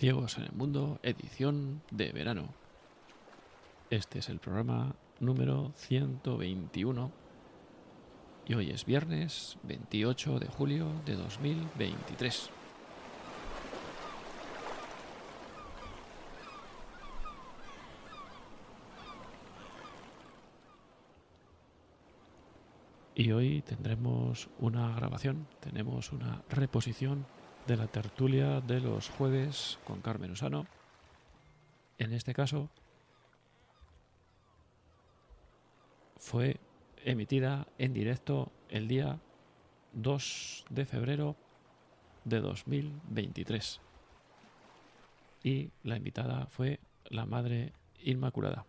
Ciegos en el Mundo, edición de verano. Este es el programa número 121 y hoy es viernes 28 de julio de 2023. Y hoy tendremos una grabación, tenemos una reposición de la tertulia de los jueves con Carmen Usano. En este caso fue emitida en directo el día 2 de febrero de 2023. Y la invitada fue la Madre Inmaculada.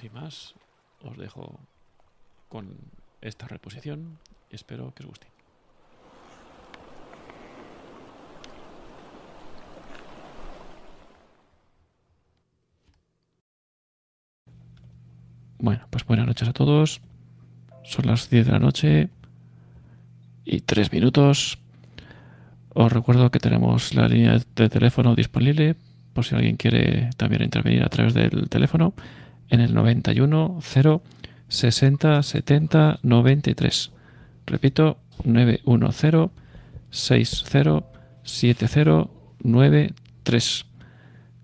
Sin más, os dejo con esta reposición y espero que os guste. Bueno, pues buenas noches a todos. Son las 10 de la noche y 3 minutos. Os recuerdo que tenemos la línea de teléfono disponible por si alguien quiere también intervenir a través del teléfono en el 91 0 60 70 93. Repito, 910 60 70 93.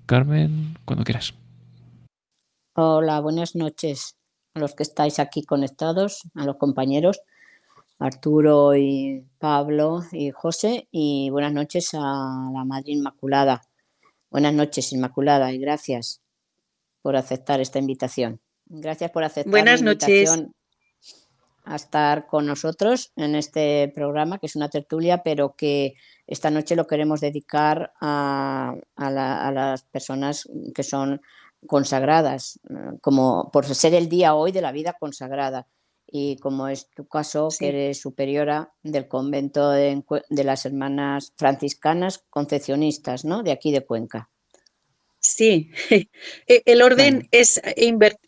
Carmen, cuando quieras. Hola, buenas noches a los que estáis aquí conectados, a los compañeros Arturo y Pablo y José, y buenas noches a la Madre Inmaculada. Buenas noches, Inmaculada, y gracias por aceptar esta invitación. Gracias por aceptar Buenas la invitación noches. a estar con nosotros en este programa, que es una tertulia, pero que esta noche lo queremos dedicar a, las personas que son consagradas, como por ser el día hoy de la vida consagrada. Y como es tu caso, que eres superiora del convento de, de, las hermanas franciscanas concepcionistas, ¿no? De aquí de Cuenca. Sí, e, el orden es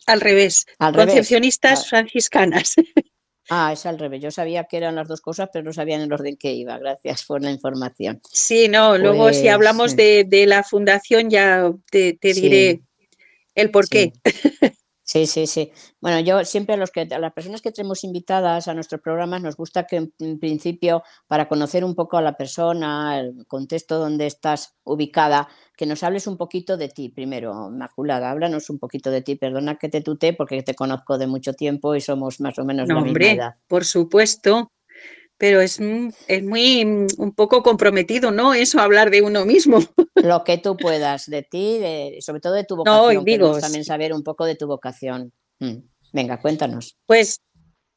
al revés. Concepcionistas ah. franciscanas. Ah, es al revés. Yo sabía que eran las dos cosas, pero no sabía en el orden que iba. Gracias por la información. Sí, no, luego si pues, hablamos de, la fundación ya te, diré el por qué. Sí, sí, sí. Bueno, yo siempre a, los que, a las personas que tenemos invitadas a nuestros programas nos gusta que en principio, para conocer un poco a la persona, el contexto donde estás ubicada, que nos hables un poquito de ti primero, Maculada. Háblanos un poquito de ti. Perdona que te tuté porque te conozco de mucho tiempo y somos más o menos de la misma edad. Por supuesto pero es, es, muy un poco comprometido, ¿no? Eso, hablar de uno mismo. Lo que tú puedas de ti, sobre todo de tu vocación. No, digo, también saber un poco de tu vocación. Mm, venga, cuéntanos. Pues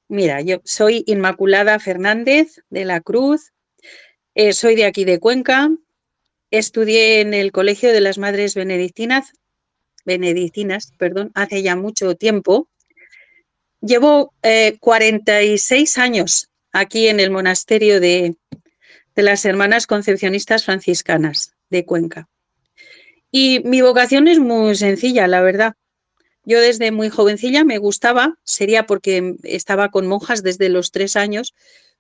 mira, yo soy Inmaculada Fernández de la Cruz, eh, soy de aquí de Cuenca, estudié en el Colegio de las Madres Benedictinas, Benedictinas, perdón, hace ya mucho tiempo. Llevo 46 eh, años aquí en el monasterio de, las Hermanas Concepcionistas Franciscanas de Cuenca. Y mi vocación es muy sencilla, la verdad. Yo desde muy jovencilla me gustaba, sería porque estaba con monjas desde los tres años,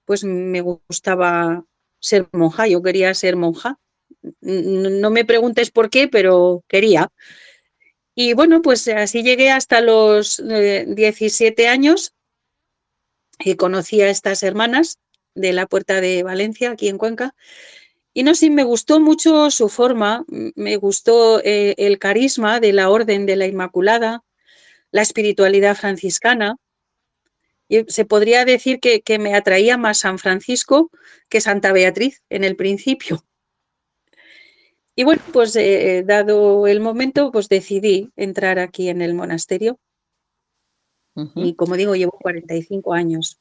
pues me gustaba ser monja, yo quería ser monja. No me preguntes por qué, pero quería. Y bueno, pues así llegué hasta los 17 eh, años y conocí a estas hermanas de la Puerta de Valencia, aquí en Cuenca. Y no sé, me gustó mucho su forma, me gustó eh, el carisma de la Orden de la Inmaculada, la espiritualidad franciscana. Y se podría decir que, me atraía más San Francisco que Santa Beatriz en el principio. Y bueno, pues eh, dado el momento, pues decidí entrar aquí en el monasterio y como digo, llevo 45 años.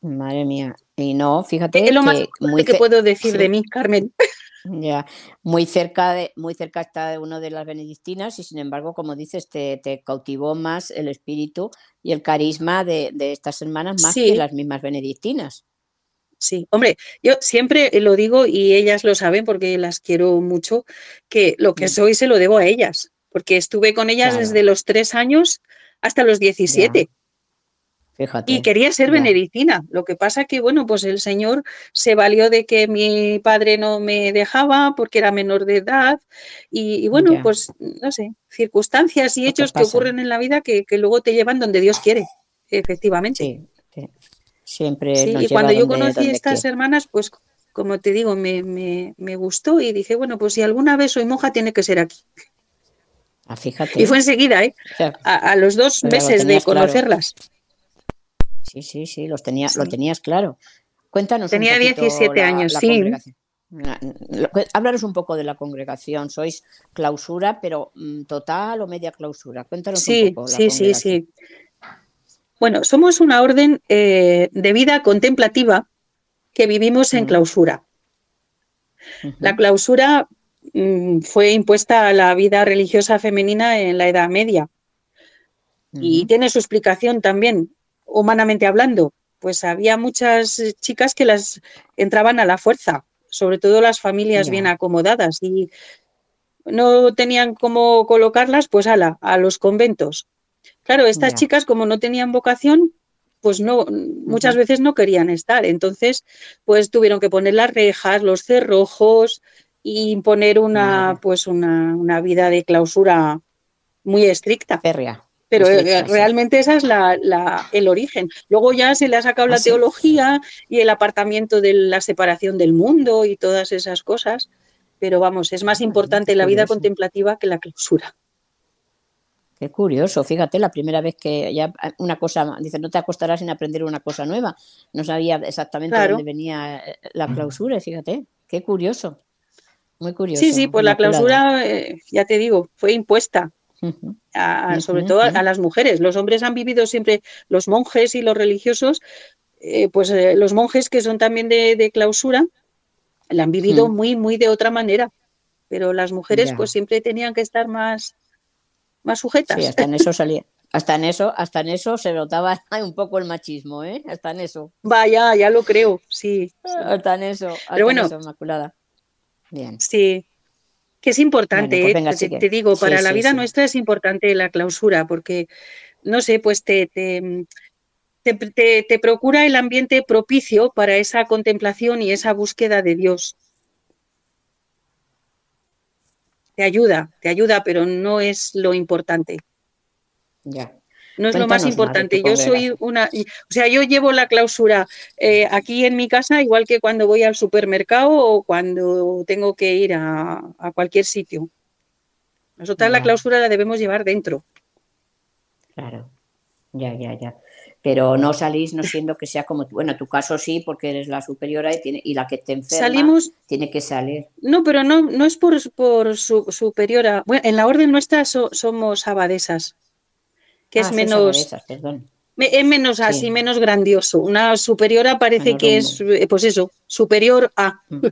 Madre mía. Y no, fíjate. Es lo más muy que puedo decir de mí, Carmen. Ya, muy cerca, de, muy cerca está de uno de las benedictinas y sin embargo, como dices, te, cautivó más el espíritu y el carisma de, estas hermanas más que las mismas benedictinas. Sí, hombre, yo siempre lo digo y ellas lo saben porque las quiero mucho, que lo que mm. soy se lo debo a ellas porque estuve con ellas desde los tres años hasta los 17. Y quería ser benedictina. Lo que pasa que, bueno, pues el Señor se valió de que mi padre no me dejaba porque era menor de edad. Y, bueno, pues, no sé, circunstancias y hechos que ocurren en la vida que, luego te llevan donde Dios quiere, efectivamente. Sí, Siempre. y cuando yo conocí a estas hermanas, pues, como te digo, me, me, gustó y dije, bueno, pues si alguna vez soy monja, tiene que ser aquí. Ah, fíjate. Y fue enseguida, ¿eh? A, los dos meses de conocerlas. Sí, sí, sí, los tenía, lo tenías claro. Cuéntanos. Tenía un 17 años, sí. Háblanos un poco de la congregación. Sois clausura, pero mm, total o media clausura. Cuéntanos un poco. sí, sí, sí. Bueno, somos una orden eh, de vida contemplativa que vivimos en clausura. La clausura mm, fue impuesta a la vida religiosa femenina en la Edad Media. Y tiene su explicación también humanamente hablando, pues había muchas chicas que las entraban a la fuerza, sobre todo las familias bien acomodadas y no tenían cómo colocarlas, pues ala, a los conventos. Claro, estas chicas como no tenían vocación, pues no, muchas veces no querían estar. Entonces, pues tuvieron que poner las rejas, los cerrojos y imponer una, pues una, una, vida de clausura muy estricta. Férrea. Pero eh, realmente esa es la, el origen. Luego ya se le ha sacado la ah, teología y el apartamiento de la separación del mundo y todas esas cosas. Pero vamos, es más importante la vida contemplativa que la clausura. Qué curioso, fíjate, la primera vez que ya una cosa, dice, no te acostarás sin aprender una cosa nueva. No sabía exactamente dónde venía eh, la clausura, fíjate, qué curioso. Muy curioso. Sí, sí, pues la clausura, eh, ya te digo, fue impuesta sobre todo a, las mujeres. Los hombres han vivido siempre, los monjes y los religiosos, eh, pues eh, los monjes que son también de, clausura, la han vivido muy, muy de otra manera. Pero las mujeres pues siempre tenían que estar más, más sujetas. Sí, hasta en eso salía. Hasta en eso, hasta en eso se notaba un poco el machismo, ¿eh? Hasta en eso. Vaya, ya lo creo, sí. Hasta en eso, Pero bueno, Inmaculada. Bien. Sí, que es importante, pues ¿eh? te, digo, para la vida nuestra es importante la clausura, porque, no sé, pues te, te, te, procura el ambiente propicio para esa contemplación y esa búsqueda de Dios. Te ayuda, te ayuda, pero no es lo importante. Ya no es lo más importante. Yo soy una, o sea, yo llevo la clausura eh, aquí en mi casa igual que cuando voy al supermercado o cuando tengo que ir a, cualquier sitio. Nosotras la clausura la debemos llevar dentro. Claro, ya, ya, ya. Pero no salís no siendo que sea como, bueno, tu caso sí, porque eres la superiora y, tiene, y la que te enferma Salimos, tiene que salir. No, pero no, no es por, por su, superiora. Bueno, en la orden nuestra somos abadesas que es ah, menos... Es menos así, menos grandioso. Una superiora parece que es, eh, pues eso, superior a. Mm.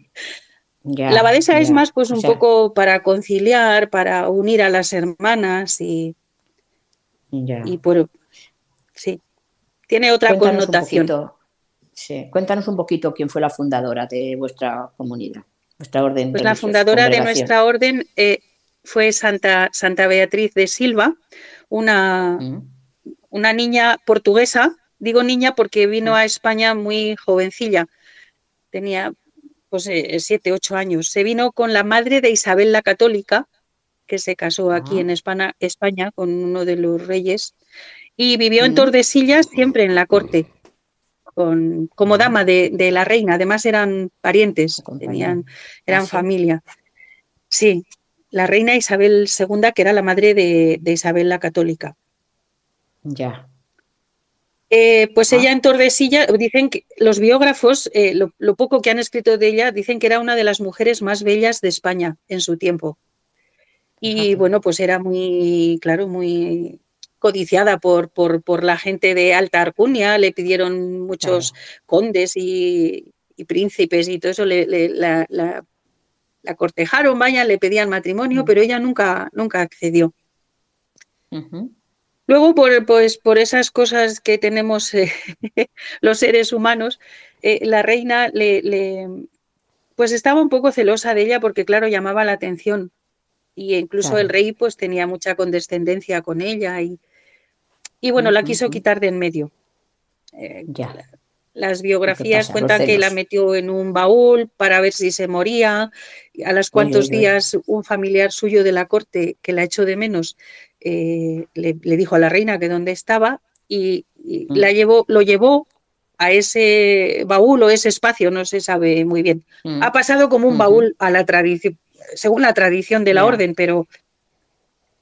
la abadesa es más, pues un poco para conciliar, para unir a las hermanas y. Y por. Sí. Tiene otra connotación. sí. Cuéntanos un poquito quién fue la fundadora de vuestra comunidad, vuestra orden. Pues la fundadora de nuestra orden eh, fue Santa, Santa Beatriz de Silva, una, mm. una niña portuguesa, digo niña porque vino a España muy jovencilla, tenía pues eh, siete, ocho años. Se vino con la madre de Isabel la Católica, que se casó aquí ah. en España, España, con uno de los reyes, y vivió en. Tordesillas siempre en la corte, con, como dama de, la reina. Además eran parientes, tenían, eran ah, familia. Sí, la reina Isabel II, que era la madre de, Isabel la Católica. Ya. Eh, pues ella ah. en Tordesillas, dicen que los biógrafos, eh, lo, poco que han escrito de ella, dicen que era una de las mujeres más bellas de España en su tiempo. Y bueno, pues era muy, claro, muy codiciada por, por, la gente de alta arcunia, le pidieron muchos condes y, príncipes y todo eso, la, la cortejaron, vaya, le pedían matrimonio, mm. pero ella nunca, nunca accedió. Luego, por, pues, por esas cosas que tenemos eh, los seres humanos, eh, la reina le, pues estaba un poco celosa de ella porque, claro, llamaba la atención. y incluso el rey pues tenía mucha condescendencia con ella y, y bueno, la quiso quitar de en medio. Eh, las biografías cuentan que la metió en un baúl para ver si se moría. A los cuantos días un familiar suyo de la corte que la echó de menos eh, le, dijo a la reina que dónde estaba y, mm. la llevó, lo llevó a ese baúl o ese espacio, no se sabe muy bien. Mm. Ha pasado como un baúl a la tradición, según la tradición de la orden, pero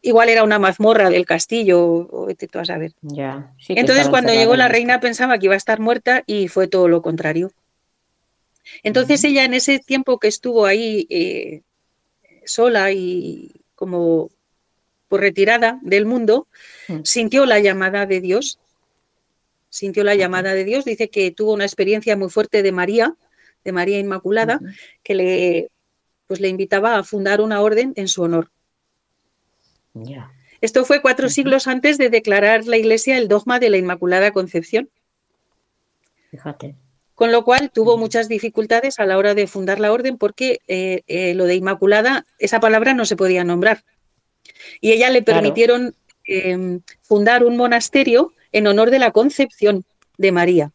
igual era una mazmorra del castillo, o a saber. Ya. Entonces, cuando llegó la reina pensaba que iba a estar muerta y fue todo lo contrario. Entonces, ella en ese tiempo que estuvo ahí eh, sola y como por retirada del mundo, mm. sintió la llamada de Dios. Sintió la llamada de Dios. Dice que tuvo una experiencia muy fuerte de María, de María Inmaculada, que le, pues, le invitaba a fundar una orden en su honor. Esto fue cuatro siglos antes de declarar la Iglesia el dogma de la Inmaculada Concepción. Fíjate. Con lo cual tuvo muchas dificultades a la hora de fundar la orden porque eh, eh, lo de Inmaculada, esa palabra no se podía nombrar. Y ella le permitieron em, fundar un monasterio en honor de la Concepción de María,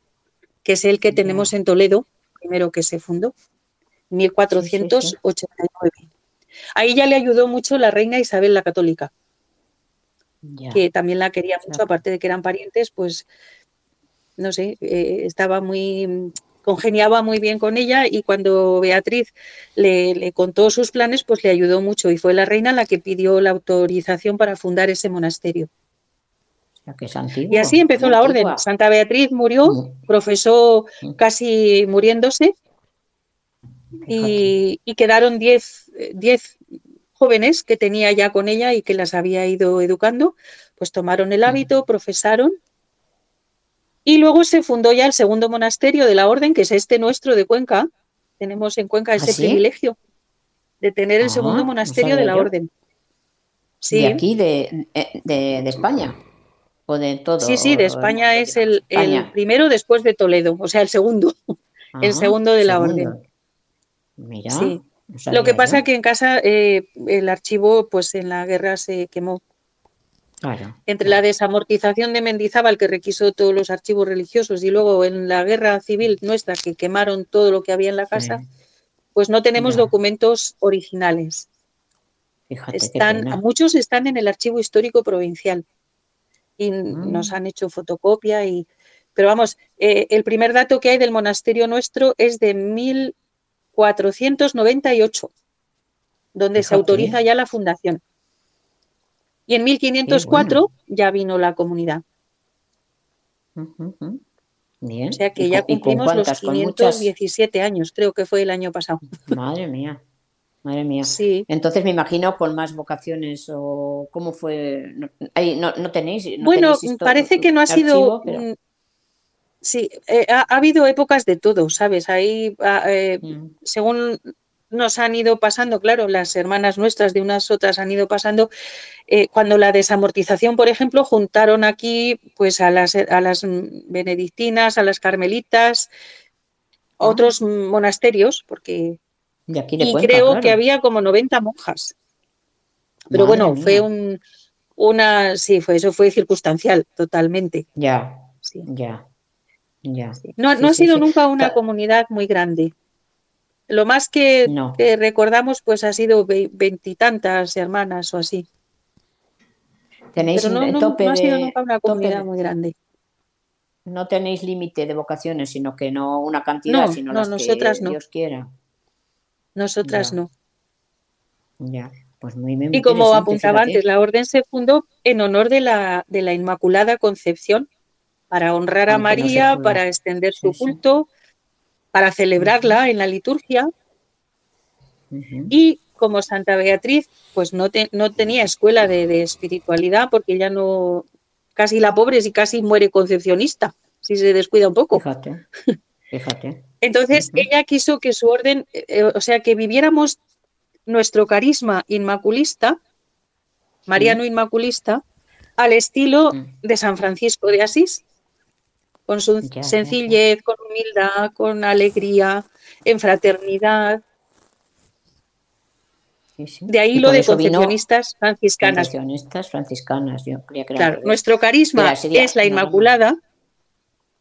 que es el que tenemos en Toledo, primero que se fundó, 1489. Ahí ya le ayudó mucho la reina Isabel la Católica, que también la quería mucho, aparte de que eran parientes, pues no sé, eh, estaba muy, congeniaba muy bien con ella y cuando Beatriz le, contó sus planes, pues le ayudó mucho y fue la reina la que pidió la autorización para fundar ese monasterio. y así empezó la orden. Santa Beatriz murió, profesó casi muriéndose y, quedaron 10 jóvenes que tenía ya con ella y que las había ido educando, pues tomaron el hábito, profesaron y luego se fundó ya el segundo monasterio de la orden, que es este nuestro de Cuenca. Tenemos en Cuenca ese ¿Ah, privilegio de tener el segundo ah, monasterio de la orden. Sí. ¿De aquí, de, de, España? ¿O de todo? Sí, sí, de España es el, primero después de Toledo, o sea, el segundo. el segundo de la orden. Mira. Sí. Lo que pasa es que en casa eh, el archivo, pues en la guerra se quemó. Entre la desamortización de Mendizábal, que requisó todos los archivos religiosos, y luego en la guerra civil nuestra, que quemaron todo lo que había en la casa, pues no tenemos documentos originales. están, muchos están en el archivo histórico provincial y nos mm. han hecho fotocopia y pero vamos, eh, el primer dato que hay del monasterio nuestro es de 1498, donde se autoriza ya la fundación. Y en 1504 ya vino la comunidad. Bien. O sea que ya cumplimos los 517 años, creo que fue el año pasado. Madre mía, madre mía. Sí. Entonces me imagino con más vocaciones o cómo fue. No, tenéis. bueno, parece que no ha sido. Sí, eh, ha, habido épocas de todo, ¿sabes? Ahí, ah, eh, mm. según nos han ido pasando, claro, las hermanas nuestras de unas otras han ido pasando, eh, cuando la desamortización, por ejemplo, juntaron aquí pues a las, a las benedictinas, a las carmelitas, ah. otros monasterios, porque... Y, creo que había como 90 monjas. Pero bueno, fue un, una, sí, fue, eso fue circunstancial, totalmente. Ya, sí. ya. No, ha sido nunca una comunidad muy grande. Lo más que, recordamos, pues ha sido veintitantas hermanas o así. Tenéis Pero no, tope ha sido nunca una comunidad muy grande. No tenéis límite de vocaciones, sino que no una cantidad, sino las nosotras que Dios quiera. Nosotras no. Ya, pues muy bien. Y como apuntaba antes, la orden se fundó en honor de la, de la Inmaculada Concepción, para honrar a María, para extender su culto, para celebrarla en la liturgia. Y como Santa Beatriz, pues no, no tenía escuela de, espiritualidad porque ella no, casi la pobre y casi muere concepcionista, si se descuida un poco. Fíjate, fíjate. Entonces ella quiso que su orden, eh, o sea, que viviéramos nuestro carisma inmaculista, mariano inmaculista, al estilo mm. de San Francisco de Asís, con su sencillez, con humildad, con alegría, en fraternidad. De ahí lo de concepcionistas franciscanas. Concepcionistas franciscanas, yo creía que Claro, nuestro carisma es la Inmaculada,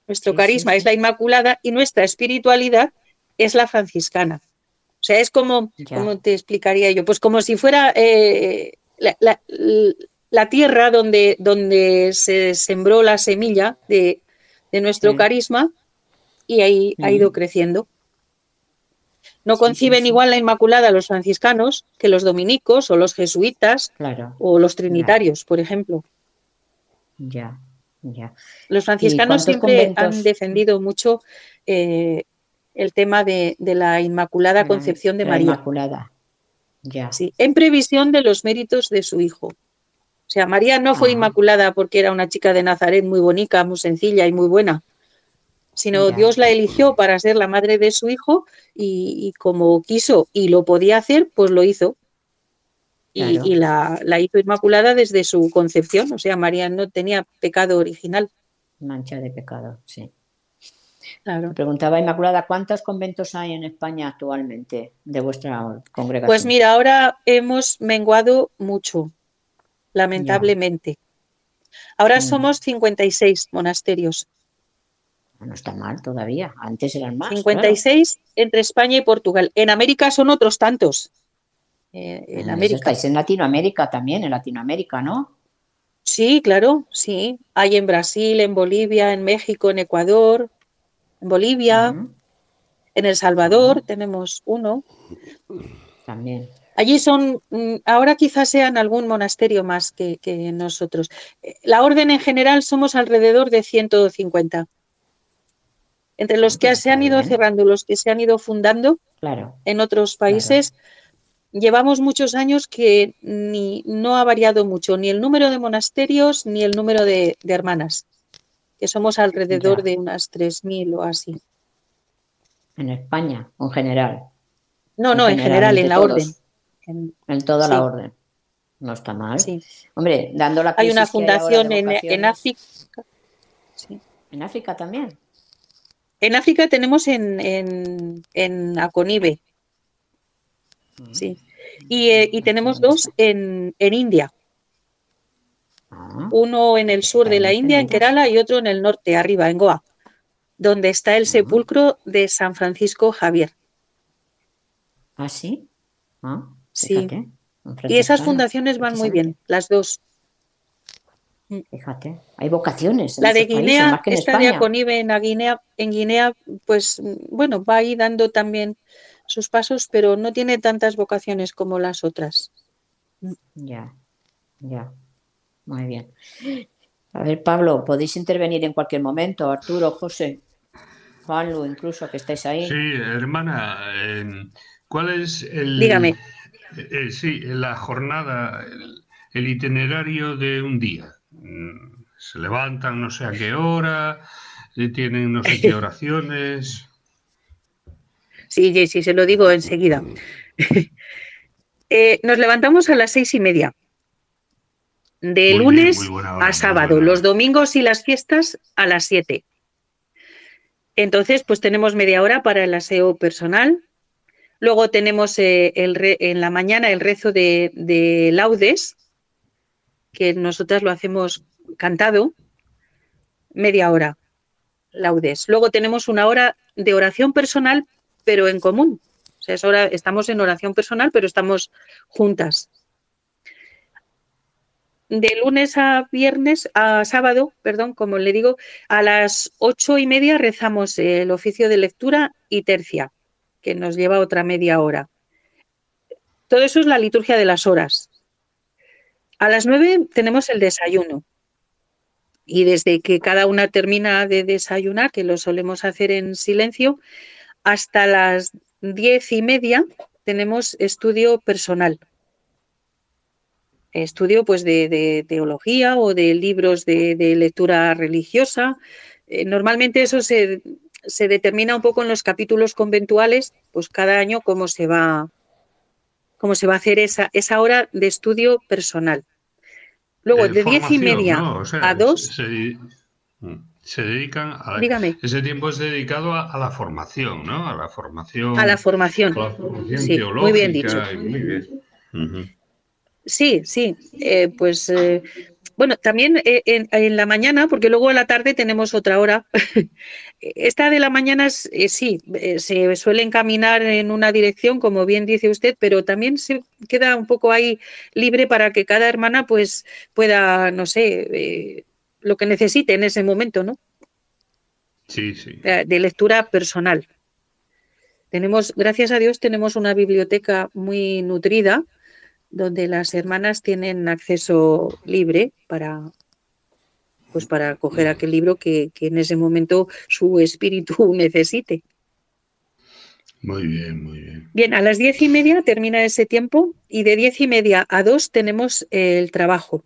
nuestro carisma es la Inmaculada y nuestra espiritualidad es la franciscana. O sea, es como, ¿cómo te explicaría yo? Pues como si fuera eh, la, tierra donde, donde se sembró la semilla de, nuestro carisma y ahí ha ido creciendo. No conciben igual la Inmaculada los franciscanos que los dominicos o los jesuitas o los trinitarios, por ejemplo. Ya, ya. Los franciscanos siempre han defendido mucho eh, el tema de, la Inmaculada Concepción de María. Inmaculada. Ya. Sí, en previsión de los méritos de su hijo. O sea, María no fue inmaculada porque era una chica de Nazaret muy bonita, muy sencilla y muy buena sino Dios la eligió para ser la madre de su hijo y, como quiso y lo podía hacer, pues lo hizo. Y, la, hizo inmaculada desde su concepción, o sea, María no tenía pecado original. Mancha de pecado, sí. Claro. preguntaba Inmaculada, ¿cuántos conventos hay en España actualmente de vuestra congregación? Pues mira, ahora hemos menguado mucho, lamentablemente. Ahora mm. somos 56 monasterios. No está mal todavía. Antes eran más. 56 entre España y Portugal. En América son otros tantos. Eh, en América. Estáis en Latinoamérica también, en Latinoamérica, ¿no? Sí, claro, sí. Hay en Brasil, en Bolivia, en México, en Ecuador, en Bolivia, en El Salvador tenemos uno. También. Allí son, mm, ahora quizás sean algún monasterio más que, que nosotros. Eh, la orden en general somos alrededor de 150 entre los que se han ido cerrando, los que se han ido fundando en otros países, llevamos muchos años que ni, no ha variado mucho ni el número de monasterios ni el número de, hermanas, que somos alrededor de unas 3.000 o así. En España, en general. No, no, en general, en la orden. En, toda la orden. No está mal. Sí. Hombre, dando la Hay una fundación en, en, África. ¿En África también? En África tenemos en, en, Aconibe. Mm. Sí. Y, eh, tenemos dos en, India. Ah. Uno en el sur de la India, en Kerala, y otro en el norte, arriba, en Goa, donde está el ah. sepulcro de San Francisco Javier. ¿Ah, sí? Ah, sí. Y esas fundaciones van muy bien, las dos. Mm. Fíjate, hay vocaciones. la de Guinea, esta de Aconive en, Guinea, en Guinea, pues bueno, va ahí dando también sus pasos, pero no tiene tantas vocaciones como las otras. Mm. Ya, ya. Muy bien. A ver, Pablo, podéis intervenir en cualquier momento, Arturo, José, Juanlu, incluso que estáis ahí. Sí, hermana, em, ¿cuál es el. Dígame. Eh, sí, la jornada, el itinerario de un día se levantan no sé a qué hora, tienen no sé qué oraciones. Sí, sí, se lo digo enseguida. Eh, nos levantamos a las seis y media. De lunes a sábado, los domingos y las fiestas a las siete. Entonces, pues tenemos media hora para el aseo personal. Luego tenemos eh, en la mañana el rezo de, de laudes, que nosotras lo hacemos cantado, media hora, laudes. Luego tenemos una hora de oración personal, pero en común. O sea, es hora, estamos en oración personal, pero estamos juntas. De lunes a viernes, a sábado, perdón, como le digo, a las ocho y media rezamos el oficio de lectura y tercia, que nos lleva otra media hora. Todo eso es la liturgia de las horas. A las nueve tenemos el desayuno. Y desde que cada una termina de desayunar, que lo solemos hacer en silencio, hasta las diez y media tenemos estudio personal. Estudio pues de, teología o de libros de, lectura religiosa. Eh, normalmente eso se, se, determina un poco en los capítulos conventuales, pues cada año cómo se va, cómo se va a hacer esa, esa hora de estudio personal. Luego, de diez y media a dos. Se, dedican a. Dígame. Ese tiempo es dedicado a, la formación, ¿no? A la formación. A la formación. sí, muy bien dicho. Sí, sí, eh, pues eh, bueno, también eh, en, la mañana, porque luego a la tarde tenemos otra hora. Esta de la mañana sí, se suele encaminar en una dirección, como bien dice usted, pero también se queda un poco ahí libre para que cada hermana pues pueda, no sé, lo que necesite en ese momento, ¿no? Sí, sí. De lectura personal. Tenemos, gracias a Dios, tenemos una biblioteca muy nutrida donde las hermanas tienen acceso libre para, pues para coger aquel libro que, en ese momento su espíritu necesite. Muy bien, muy bien. Bien, a las diez y media termina ese tiempo y de diez y media a dos tenemos el trabajo.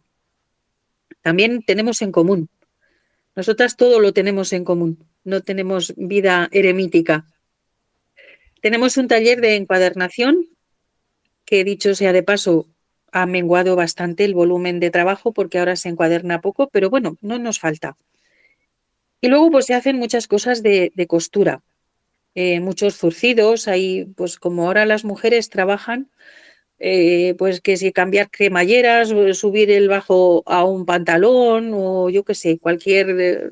También tenemos en común. Nosotras todo lo tenemos en común. No tenemos vida eremítica. Tenemos un taller de encuadernación que, dicho sea de paso, ha menguado bastante el volumen de trabajo porque ahora se encuaderna poco, pero bueno, no nos falta. Y luego pues se hacen muchas cosas de, costura, eh, muchos zurcidos, ahí pues como ahora las mujeres trabajan, eh, pues que si cambiar cremalleras, subir el bajo a un pantalón o yo qué sé, cualquier eh,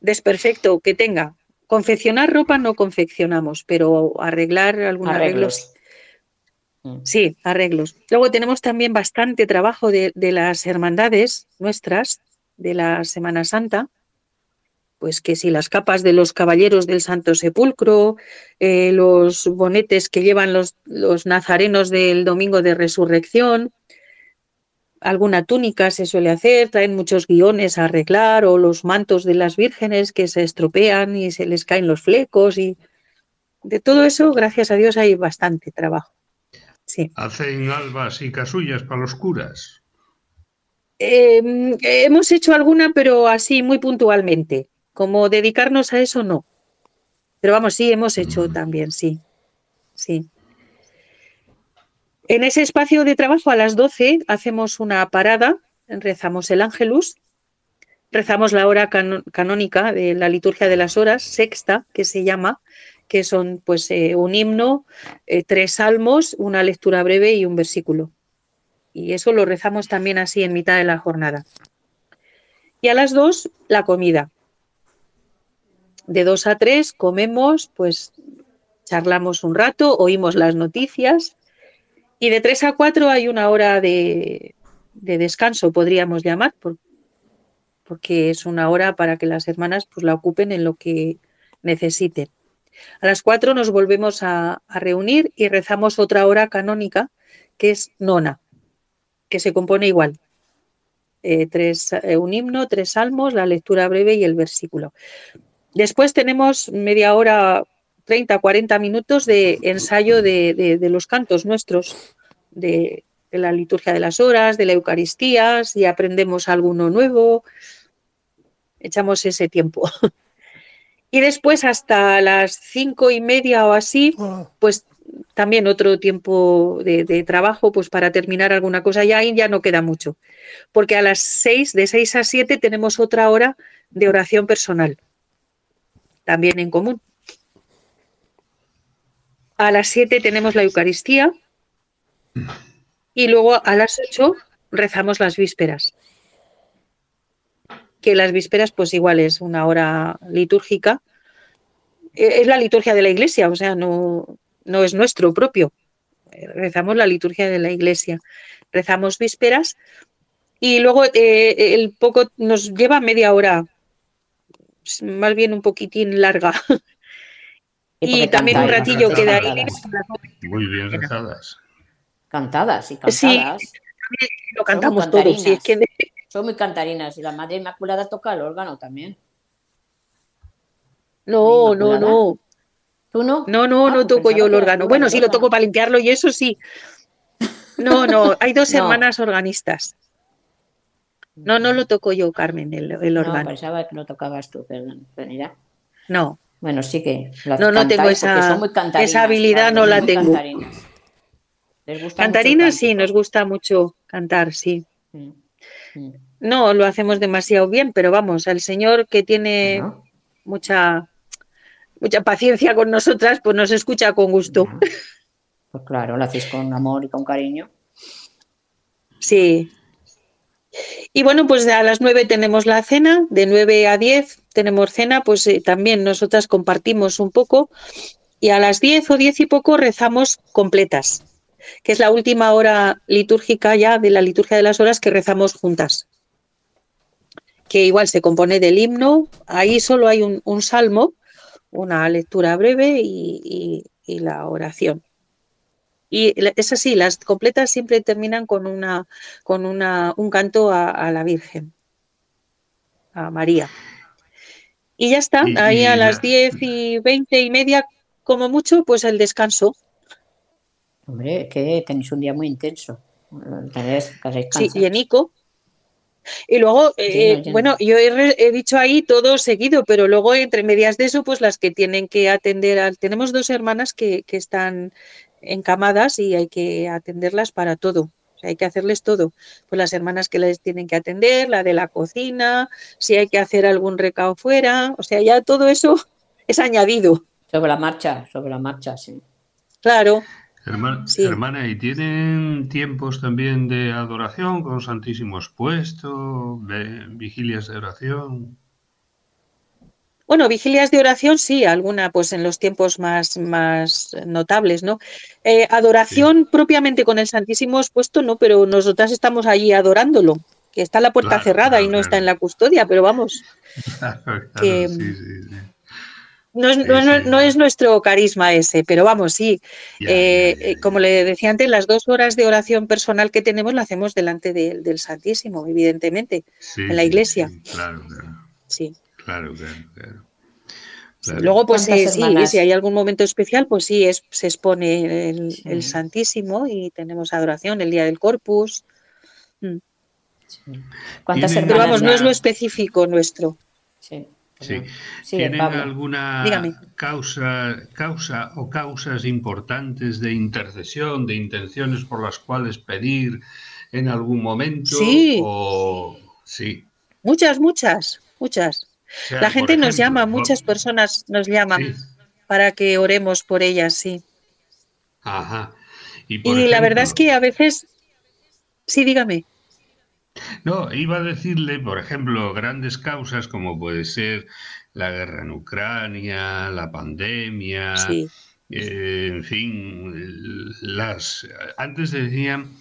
desperfecto que tenga, Confeccionar ropa no confeccionamos, pero arreglar algunos arreglos. Mm. Sí, arreglos. Luego tenemos también bastante trabajo de, las hermandades nuestras, de la Semana Santa, pues que si las capas de los caballeros del Santo Sepulcro, eh, los bonetes que llevan los, los, nazarenos del Domingo de Resurrección, alguna túnica se suele hacer, traen muchos guiones a arreglar o los mantos de las vírgenes que se estropean y se les caen los flecos y de todo eso, gracias a Dios, hay bastante trabajo. Sí. ¿Hacen albas y casullas para los curas? Em, hemos hecho alguna, pero así muy puntualmente. Como dedicarnos a eso, no. Pero vamos, sí, hemos hecho mm. también, sí. Sí. En ese espacio de trabajo a las 12 hacemos una parada, rezamos el ángelus, rezamos la hora canónica de la liturgia de las horas, sexta, que se llama, que son pues eh, un himno, eh, tres salmos, una lectura breve y un versículo. Y eso lo rezamos también así en mitad de la jornada. Y a las dos, la comida. De dos a tres comemos, pues charlamos un rato, oímos las noticias y de 3 a 4 hay una hora de, descanso, podríamos llamar, porque es una hora para que las hermanas pues, la ocupen en lo que necesiten. A las 4 nos volvemos a, reunir y rezamos otra hora canónica, que es nona, que se compone igual. Eh, tres, eh, un himno, tres salmos, la lectura breve y el versículo. Después tenemos media hora 30, 40 minutos de ensayo de, los cantos nuestros, de, la liturgia de las horas, de la Eucaristía, si aprendemos alguno nuevo, echamos ese tiempo. Y después hasta las cinco y media o así, ah. pues también otro tiempo de, trabajo, pues para terminar alguna cosa. Ya ahí ya no queda mucho, porque a las seis, de seis a siete, tenemos otra hora de oración personal, también en común. A las 7 tenemos la Eucaristía y luego a las 8 rezamos las vísperas. Que las vísperas, pues igual es una hora litúrgica. E, es la liturgia de la iglesia, o sea, no, no es nuestro propio. Rezamos la liturgia de la iglesia. Rezamos vísperas y luego eh, el poco nos lleva media hora, más bien un poquitín larga, Y, también un ratillo queda ahí. Muy bien rezadas. Cantadas y cantadas. Sí, lo cantamos todos. Sí, es que... Son muy cantarinas. Y la Madre Inmaculada toca el órgano también. No, no, no. ¿Tú no? No, no, no ah, pues toco yo el órgano. Bueno, sí lo toco para limpiarlo y eso sí. No, no, hay dos hermanas organistas. No, no lo toco yo, Carmen, el, el órgano. No, pensaba que lo tocabas tú, perdón. Mira. No, bueno, sí que. no, no tengo esa, esa habilidad, no la tengo. Cantarinas, cantarinas sí, nos gusta mucho cantar, sí. Mm. No lo hacemos demasiado bien, pero vamos, al Señor que tiene mucha, mucha paciencia con nosotras, pues nos escucha con gusto. Pues claro, lo hacéis con amor y con cariño. Sí. Y bueno, pues a las nueve tenemos la cena, de nueve a diez tenemos cena, pues eh, también nosotras compartimos un poco y a las diez o diez y poco rezamos completas, que es la última hora litúrgica ya de la liturgia de las horas que rezamos juntas, que igual se compone del himno, ahí solo hay un, salmo, una lectura breve y la oración. Y es así, las completas siempre terminan con una con una, un canto a, la Virgen, a María. Y ya está, ahí a las 10 y 20 y media, como mucho, pues el descanso. Hombre, que tenéis un día muy intenso. sí, y en ICO. Y luego, eh, bueno, yo he, dicho ahí todo seguido, pero luego entre medias de eso, pues las que tienen que atender al... Tenemos dos hermanas que, que están encamadas y hay que atenderlas para todo. hay que hacerles todo. Pues las hermanas que les tienen que atender, la de la cocina, si hay que hacer algún recao fuera, o sea, ya todo eso es añadido. Sobre la marcha, sobre la marcha, sí. Claro. Hermana, ¿y tienen tiempos también de adoración con santísimos puestos, vigilias de oración? Bueno, vigilias de oración sí, alguna pues en los tiempos más, más notables, ¿no? Eh, adoración propiamente con el Santísimo expuesto, no, pero nosotras estamos allí adorándolo, que está la puerta cerrada y no está en la custodia, pero vamos. no, es, nuestro carisma ese, pero vamos, sí. Eh, eh, como le decía antes, las dos horas de oración personal que tenemos la hacemos delante del Santísimo, evidentemente, en la iglesia. claro, claro. Sí. Claro, claro, Luego, pues sí, si hay algún momento especial, pues sí, es, se expone el, Santísimo y tenemos adoración el día del Corpus. Mm. ¿Cuántas Pero vamos, no es lo específico nuestro. Sí. ¿Tienen alguna causa, causa o causas importantes de intercesión, de intenciones por las cuales pedir en algún momento? Sí. Sí. Muchas, muchas, muchas la gente nos llama, muchas personas nos llaman para que oremos por ellas, sí. Ajá. Y, la verdad es que a veces, sí, dígame. No, iba a decirle, por ejemplo, grandes causas como puede ser la guerra en Ucrania, la pandemia, eh, en fin, las antes decían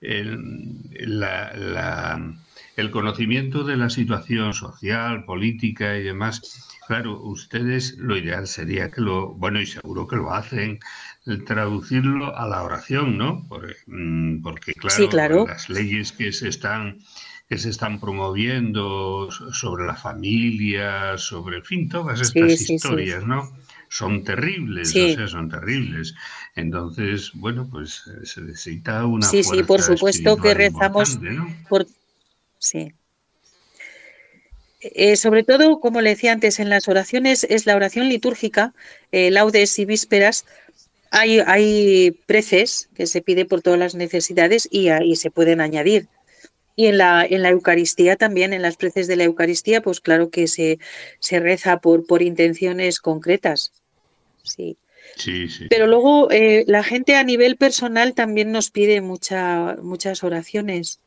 la el conocimiento de la situación social, política y demás. Claro, ustedes lo ideal sería que lo, bueno, y seguro que lo hacen, traducirlo a la oración, ¿no? Mm, porque, claro, las leyes que se están que se están promoviendo sobre la familia, sobre, en fin, todas estas historias, ¿no? Son terribles, o sea, son terribles. Entonces, bueno, pues eh, se necesita una. Sí, sí, por supuesto que rezamos por Sí. Eh, sobre todo, como le decía antes, en las oraciones es la oración litúrgica, eh, laudes y vísperas. Hay, hay preces que se pide por todas las necesidades y ahí se pueden añadir. Y en la, en la Eucaristía también, en las preces de la Eucaristía, pues claro que se, se reza por, por intenciones concretas. Sí. Sí, sí. Pero luego eh, la gente a nivel personal también nos pide mucha, muchas oraciones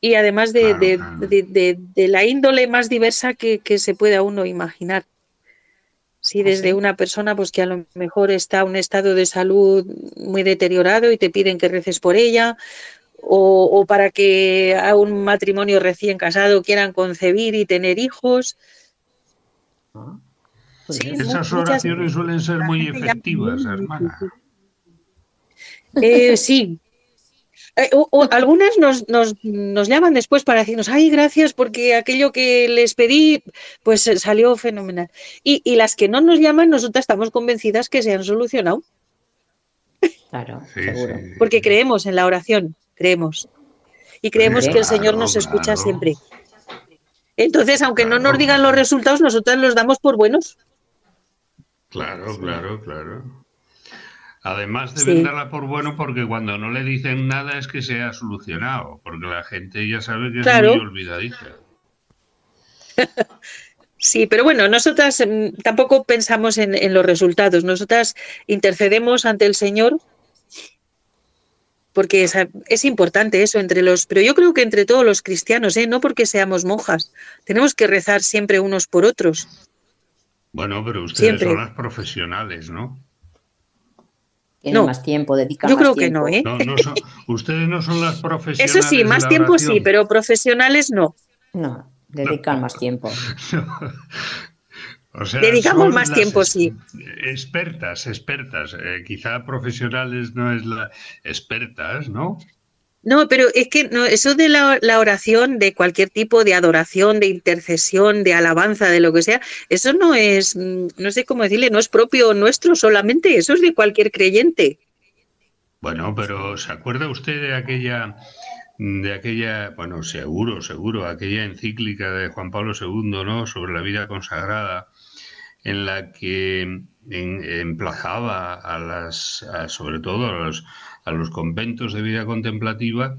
y además de, la índole más diversa que, se pueda uno imaginar. Si ¿Ah, desde una persona pues que a lo mejor está en un estado de salud muy deteriorado y te piden que reces por ella, o, para que a un matrimonio recién casado quieran concebir y tener hijos. Ah, pues esas oraciones suelen ser muy efectivas, hermana. Eh, sí, eh, algunas nos, nos, nos, llaman después para decirnos, ay, gracias porque aquello que les pedí, pues eh, salió fenomenal. Y, y las que no nos llaman, nosotras estamos convencidas que se han solucionado. Claro, seguro. Porque creemos en la oración, creemos. Y creemos que el Señor nos escucha siempre. Entonces, aunque no nos digan los resultados, nosotras los damos por buenos. Claro, claro, claro. Además de venderla por bueno porque cuando no le dicen nada es que se ha solucionado, porque la gente ya sabe que es muy olvidadiza. Sí, pero bueno, nosotras mm, tampoco pensamos en, los resultados. Nosotras intercedemos ante el Señor porque es, importante eso entre los, pero yo creo que entre todos los cristianos, ¿eh? no porque seamos monjas, tenemos que rezar siempre unos por otros. Bueno, pero ustedes son las profesionales, ¿no? Tienen más tiempo, dedican Yo creo que no, ¿eh? ustedes no son las profesionales. Eso sí, más tiempo sí, pero profesionales no. No, dedican más tiempo. Dedicamos más tiempo, sí. Expertas, expertas. Eh, quizá profesionales no es la expertas, ¿no? No, pero es que no, eso de la, oración, de cualquier tipo de adoración, de intercesión, de alabanza, de lo que sea, eso no es, mm, no sé cómo decirle, no es propio nuestro solamente, eso es de cualquier creyente. Bueno, pero ¿se acuerda usted de aquella, de aquella, bueno, seguro, seguro, aquella encíclica de Juan Pablo II, ¿no? Sobre la vida consagrada, en la que emplazaba a las, sobre todo a los a los conventos de vida contemplativa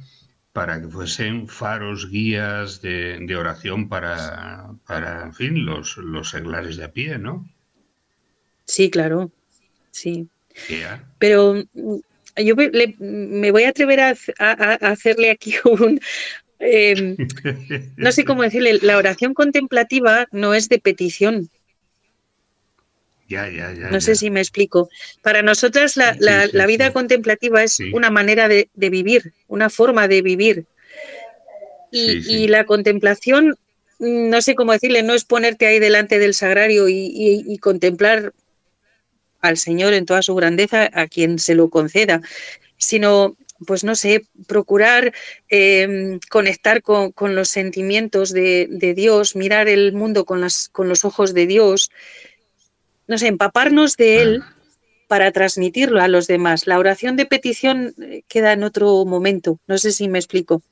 para que fuesen faros, guías de, oración para, para, en fin, los, los seglares de a pie, ¿no? Sí, claro, sí. Pero mm, yo me, voy a atrever a, hacerle aquí un... Em, no sé cómo decirle, la oración contemplativa no es de petición, no sé si me explico. Para nosotras la, vida contemplativa es una manera de, vivir, una forma de vivir. Y, la contemplación, no sé cómo decirle, no es ponerte ahí delante del sagrario y, contemplar al Señor en toda su grandeza, a quien se lo conceda, sino pues no sé, procurar em, conectar con, los sentimientos de, de, Dios, mirar el mundo con, las, con los ojos de Dios, no sé, empaparnos de él para transmitirlo a los demás. La oración de petición eh, queda en otro momento. No sé si me explico.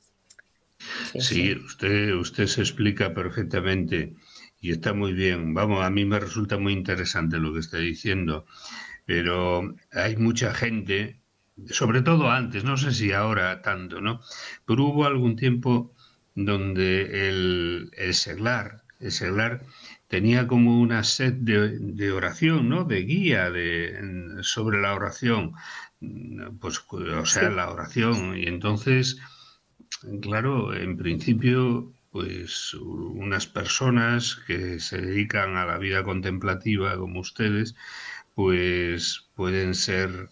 Sí, usted, usted se explica perfectamente y está muy bien. Vamos, a mí me resulta muy interesante lo que está diciendo, pero hay mucha gente, sobre todo antes, no sé si ahora tanto, ¿no? Pero hubo algún tiempo donde el, el seglar, el seglar tenía como una sed de, oración, ¿no? De guía de, sobre la oración, pues, o sea, la oración. Y entonces, claro, en principio, pues unas personas que se dedican a la vida contemplativa, como ustedes, pues pueden ser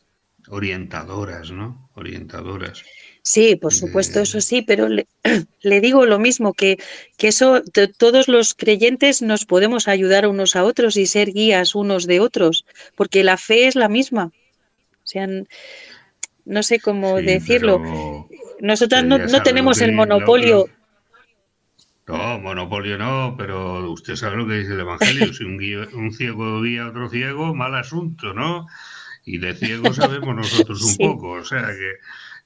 orientadoras, ¿no? Orientadoras. Sí, por supuesto, eso sí, pero le, digo lo mismo, que, que eso, todos los creyentes nos podemos ayudar unos a otros y ser guías unos de otros, porque la fe es la misma. O sea, no sé cómo decirlo. Nosotros no, tenemos el monopolio. no, monopolio no, pero usted sabe lo que dice el Evangelio. Si un, un ciego guía a otro ciego, mal asunto, ¿no? Y de ciego sabemos nosotros un poco, o sea que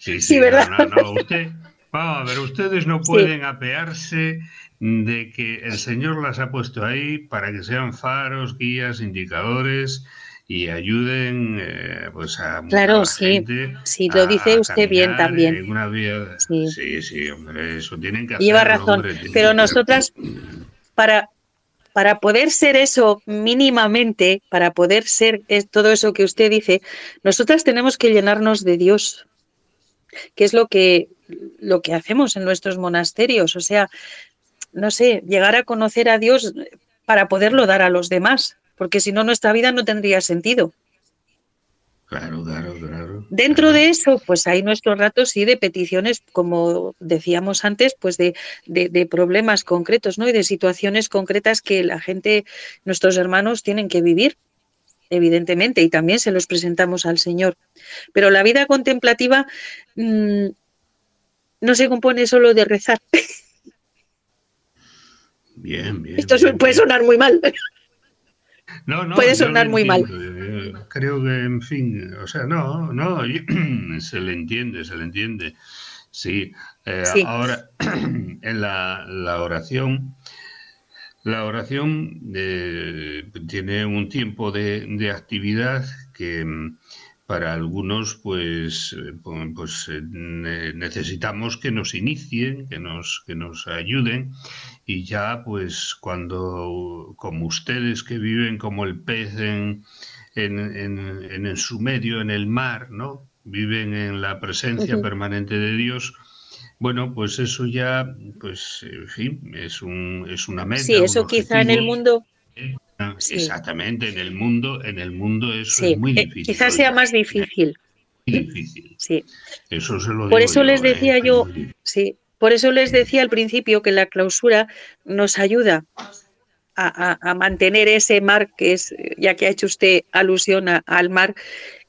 Sí, sí, ¿verdad? No, usted, vamos a ver, ustedes no pueden apearse de que el Señor las ha puesto ahí para que sean faros, guías, indicadores y ayuden eh, pues a claro sí sí lo dice usted bien también sí. sí. hombre eso tienen que hacer lleva razón pero nosotras para para poder ser eso mínimamente para poder ser todo eso que usted dice nosotras tenemos que llenarnos de Dios que es lo que, lo que hacemos en nuestros monasterios. O sea, no sé, llegar a conocer a Dios para poderlo dar a los demás, porque si no, nuestra vida no tendría sentido. Claro, claro, claro. Dentro de eso, pues hay nuestros ratos sí de peticiones, como decíamos antes, pues de, de, problemas concretos, ¿no? Y de situaciones concretas que la gente, nuestros hermanos, tienen que vivir evidentemente, y también se los presentamos al Señor. Pero la vida contemplativa mm, no se compone solo de rezar. Bien, bien. Esto puede sonar muy mal. No, no, puede sonar muy mal. Creo que, en fin, o sea, no, no, se le entiende, se le entiende. Sí, eh, ahora en la, la oración la oración eh, tiene un tiempo de, actividad que mm, para algunos pues, eh, pues eh, necesitamos que nos inicien, que nos, que nos ayuden y ya pues cuando, como ustedes que viven como el pez en, en, su medio, en el mar, ¿no? Viven en la presencia permanente de Dios. Bueno, pues eso ya, pues, en fin, es, un, es una meta. Sí, eso quizá en el mundo. Exactamente, en el mundo, en el mundo eso es muy eh, difícil. Quizás sea más difícil. difícil. Sí. Eso se lo Por eso les ¿eh? decía yo, sí, por eso les decía al principio que la clausura nos ayuda a, mantener ese mar que es, ya que ha hecho usted alusión al mar,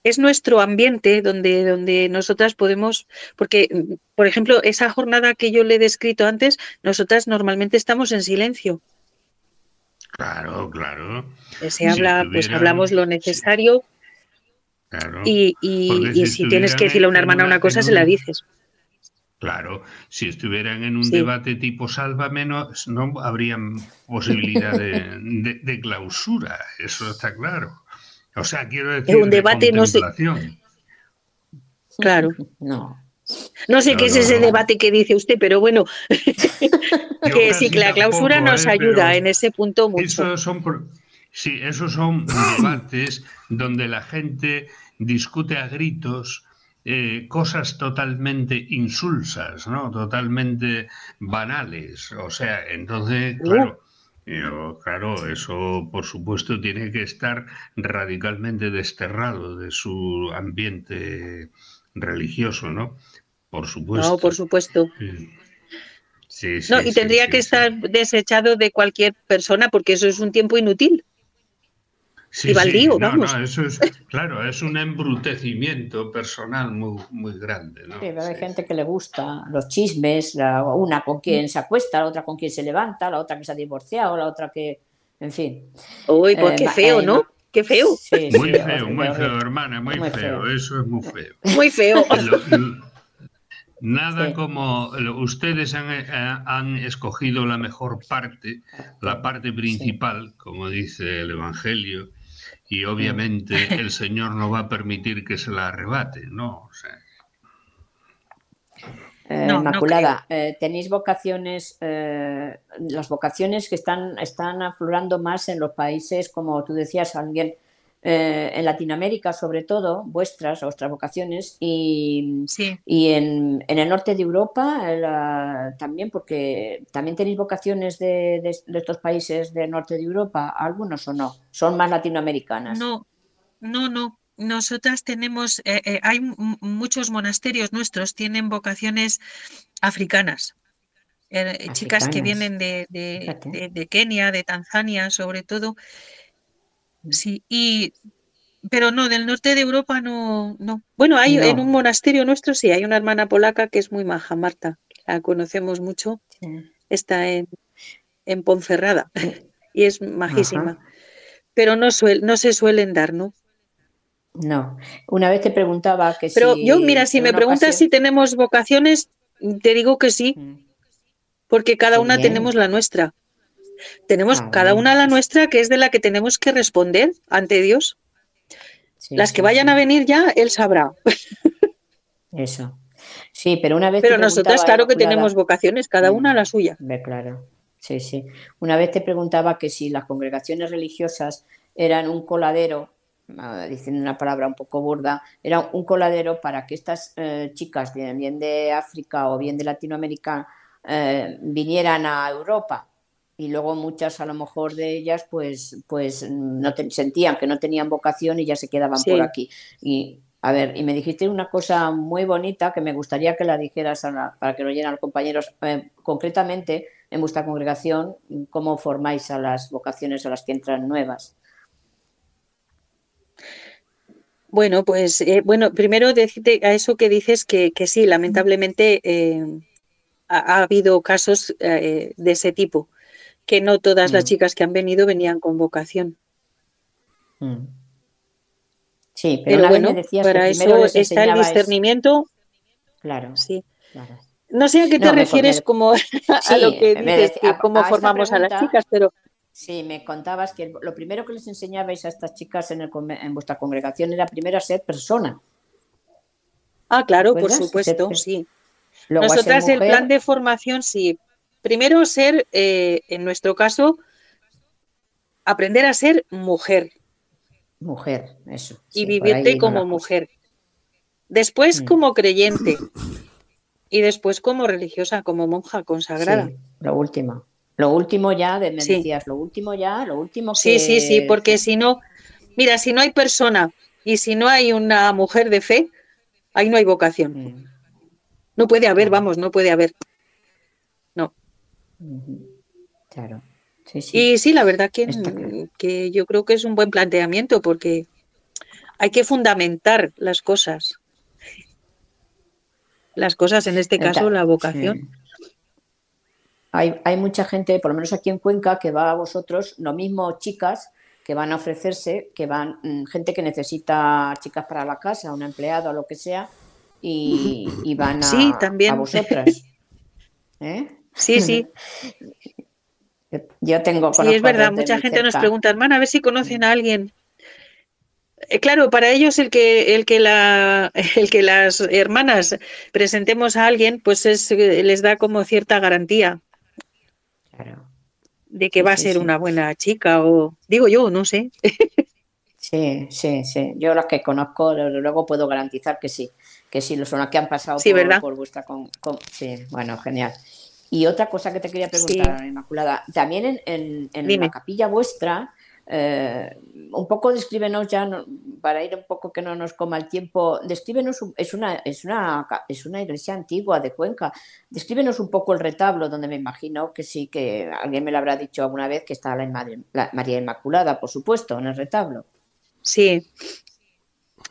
es nuestro ambiente donde, donde nosotras podemos, porque, por ejemplo, esa jornada que yo le he descrito antes, nosotras normalmente estamos en silencio. Claro, claro. Se habla, pues hablamos lo necesario. Claro. Y, y, si, tienes que decirle a una hermana una cosa, se la dices. Claro, si estuvieran en un debate tipo Sálvame, no, no habría posibilidad de, clausura, eso está claro. O sea, quiero decir, un debate no sé. Claro. No. No sé qué es ese debate que dice usted, pero bueno, que sí, que la clausura nos ¿eh? ayuda en ese punto mucho. son, sí, esos son debates donde la gente discute a gritos eh, cosas totalmente insulsas, ¿no? Totalmente banales. O sea, entonces, claro, claro, eso por supuesto tiene que estar radicalmente desterrado de su ambiente religioso, ¿no? Por supuesto. No, por supuesto. Sí, sí, no, y tendría que estar desechado de cualquier persona porque eso es un tiempo inútil y baldío, vamos. eso es, claro, es un embrutecimiento personal muy, muy grande. ¿no? Sí, pero hay gente que le gusta los chismes, una con quien se acuesta, la otra con quien se levanta, la otra que se ha divorciado, la otra que, en fin. Uy, pues qué eh, feo, ¿no? Qué feo. muy feo, muy feo, hermana, muy, feo. Eso es muy feo. Muy feo. Nada como ustedes han, eh, han, escogido la mejor parte, la parte principal, como dice el Evangelio, y obviamente el Señor no va a permitir que se la arrebate, ¿no? Eh, Inmaculada, eh, tenéis vocaciones, eh, las vocaciones que están, están aflorando más en los países, como tú decías, alguien eh, en Latinoamérica sobre todo, vuestras, vuestras vocaciones, y, y en, en, el norte de Europa también, porque también tenéis vocaciones de, de, estos países del norte de Europa, algunos o no, son más latinoamericanas. No, no, no. Nosotras tenemos, eh, eh, hay muchos monasterios nuestros, tienen vocaciones africanas. chicas que vienen de, de, de, Kenia, de Tanzania, sobre todo, Sí, y pero no, del norte de Europa no, no. Bueno, hay en un monasterio nuestro sí, hay una hermana polaca que es muy maja, Marta, la conocemos mucho, está en, en, Ponferrada y es majísima. Pero no, no se suelen dar, ¿no? No, una vez te preguntaba que Pero yo, mira, si me preguntas si tenemos vocaciones, te digo que sí, mm. porque cada una tenemos la nuestra. Tenemos ah, cada una la nuestra, que es de la que tenemos que responder ante Dios. Las que vayan a venir ya, Él sabrá. Eso. Sí, pero una vez. Pero nosotras, claro que tenemos vocaciones, cada una la suya. Claro. Sí, sí. Una vez te preguntaba que si las congregaciones religiosas eran un coladero, ah, diciendo una palabra un poco burda, era un coladero para que estas eh, chicas, bien de África o bien de Latinoamérica, eh, vinieran a Europa y luego muchas a lo mejor de ellas pues pues no sentían que no tenían vocación y ya se quedaban por aquí. Y a ver y me dijiste una cosa muy bonita que me gustaría que la dijeras para que lo oyeran los compañeros. Eh, concretamente en vuestra congregación cómo formáis a las vocaciones a las que entran nuevas bueno pues eh, bueno primero decirte a eso que dices que, que sí lamentablemente eh, ha, habido casos de ese tipo que no todas las mm. chicas que han venido venían con vocación. Mm. Sí, pero, bueno, para eso está el discernimiento. Claro. Sí. No sé a qué te refieres como a lo que dices, cómo formamos a las chicas, pero... Sí, me contabas que lo primero que les enseñabais a estas chicas en, en vuestra congregación era primero a ser persona. Ah, claro, por supuesto, sí. Nosotras el plan de formación sí, primero ser, eh, en nuestro caso, aprender a ser mujer. Mujer, eso. Y sí, vivirte como mujer. Después Mm. como creyente. Y después como religiosa, como monja consagrada. Sí, lo último. Lo último ya, de, me Sí. decías, lo último ya, lo último Sí, que... sí, sí, porque si no, mira, si no hay persona y si no hay una mujer de fe, ahí no hay vocación. Mm, No puede haber, vamos, no puede haber. Claro. Sí, sí. Y sí, la verdad que, claro. que yo creo que es un buen planteamiento porque hay que fundamentar las cosas. Las cosas, en este caso, la vocación. Sí. Hay, hay mucha gente, por lo menos aquí en Cuenca, que va a vosotros, lo mismo chicas que van a ofrecerse, que van, mm, gente que necesita chicas para la casa, un empleado o lo que sea, y, y van a, Sí, también. a vosotras. ¿Eh? Sí, sí, Yo- tengo sí, es verdad. Mucha gente nos pregunta, hermana, a ver si conocen a alguien. Eh, Claro, para ellos el que, el que la, el que las hermanas presentemos a alguien, pues es, eh, les da como cierta garantía Claro. de que Sí, va a ser sí. una buena chica, o digo yo, no sé. Sí, sí, sí. Yo las que conozco, luego puedo garantizar que sí, que sí, lo son las que han pasado Sí, por, ¿verdad? por vuestra... Con, con- Sí, bueno, genial. Y otra cosa que te quería preguntar, Sí. Inmaculada, también en, en- en Dime. la capilla vuestra, eh, un poco descríbenos ya, no- para ir un poco que no nos coma el tiempo, descríbenos, es una, es una, es una iglesia antigua de Cuenca, descríbenos un poco el retablo, donde me imagino que sí, que alguien me lo habrá dicho alguna vez, que está la, Inma- la María Inmaculada, por supuesto, en el retablo. Sí.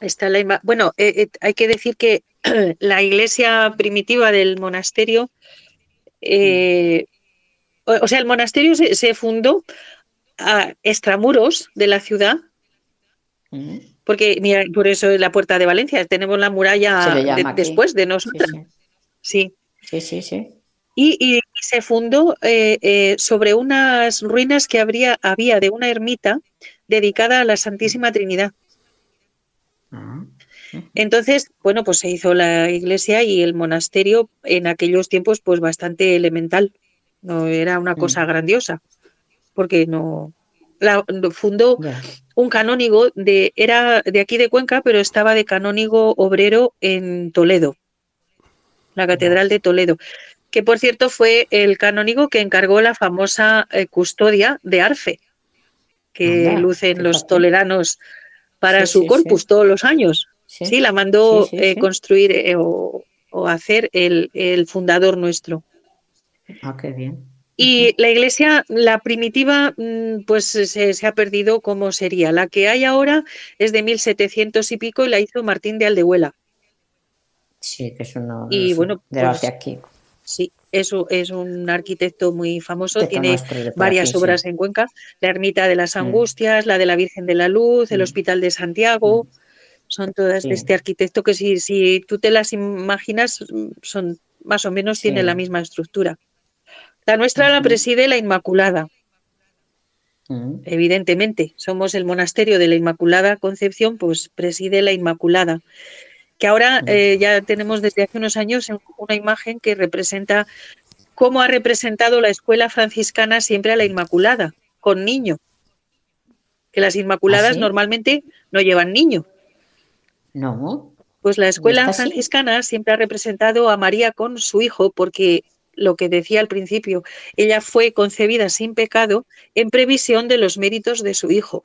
Está la ima- bueno, eh, eh, hay que decir que la iglesia primitiva del monasterio, eh, o, o sea, el monasterio se, se fundó a extramuros de la ciudad, Mm. porque mira, por eso es la puerta de Valencia, tenemos la muralla de- después de nosotros. sí. Sí. Sí, sí, sí. Y, y se fundó eh, eh, sobre unas ruinas que habría, había de una ermita dedicada a la Santísima Trinidad. Ah, Entonces, bueno, pues se hizo la iglesia y el monasterio en aquellos tiempos, pues bastante elemental. No era una cosa grandiosa, porque no la fundó un canónigo de era de aquí de Cuenca, pero estaba de canónigo obrero en Toledo, la catedral de Toledo, que por cierto fue el canónigo que encargó la famosa eh, custodia de Arfe, que Anda, lucen los toleranos para Sí, su sí, corpus sí. todos los años. Sí, Sí, la mandó Sí, eh, construir eh, o, o hacer el, el fundador nuestro. Ah, qué bien. Y la iglesia, la primitiva, mm, pues se, se ha perdido como sería. La que hay ahora es de 1700 y pico y la hizo Martín de Aldehuela. Sí, que es uno Y bueno, de pues, de aquí. Sí, eso es un arquitecto muy famoso, tiene varias aquí, sí. obras en Cuenca, la Ermita de las Mm. Angustias, la de la Virgen de la Luz, el Mm. Hospital de Santiago, son todas Sí. de este arquitecto que si, si tú te las imaginas, mm, son más o menos Sí. tienen la misma estructura. La nuestra la preside la Inmaculada, evidentemente. Somos el monasterio de la Inmaculada Concepción, pues preside la Inmaculada. Que ahora eh, ya tenemos desde hace unos años una imagen que representa cómo ha representado la escuela franciscana siempre a la Inmaculada, con niño. Que las Inmaculadas sí? normalmente no llevan niño. No, Pues la escuela franciscana siempre ha representado a María con su hijo, porque lo que decía al principio, ella fue concebida sin pecado en previsión de los méritos de su hijo.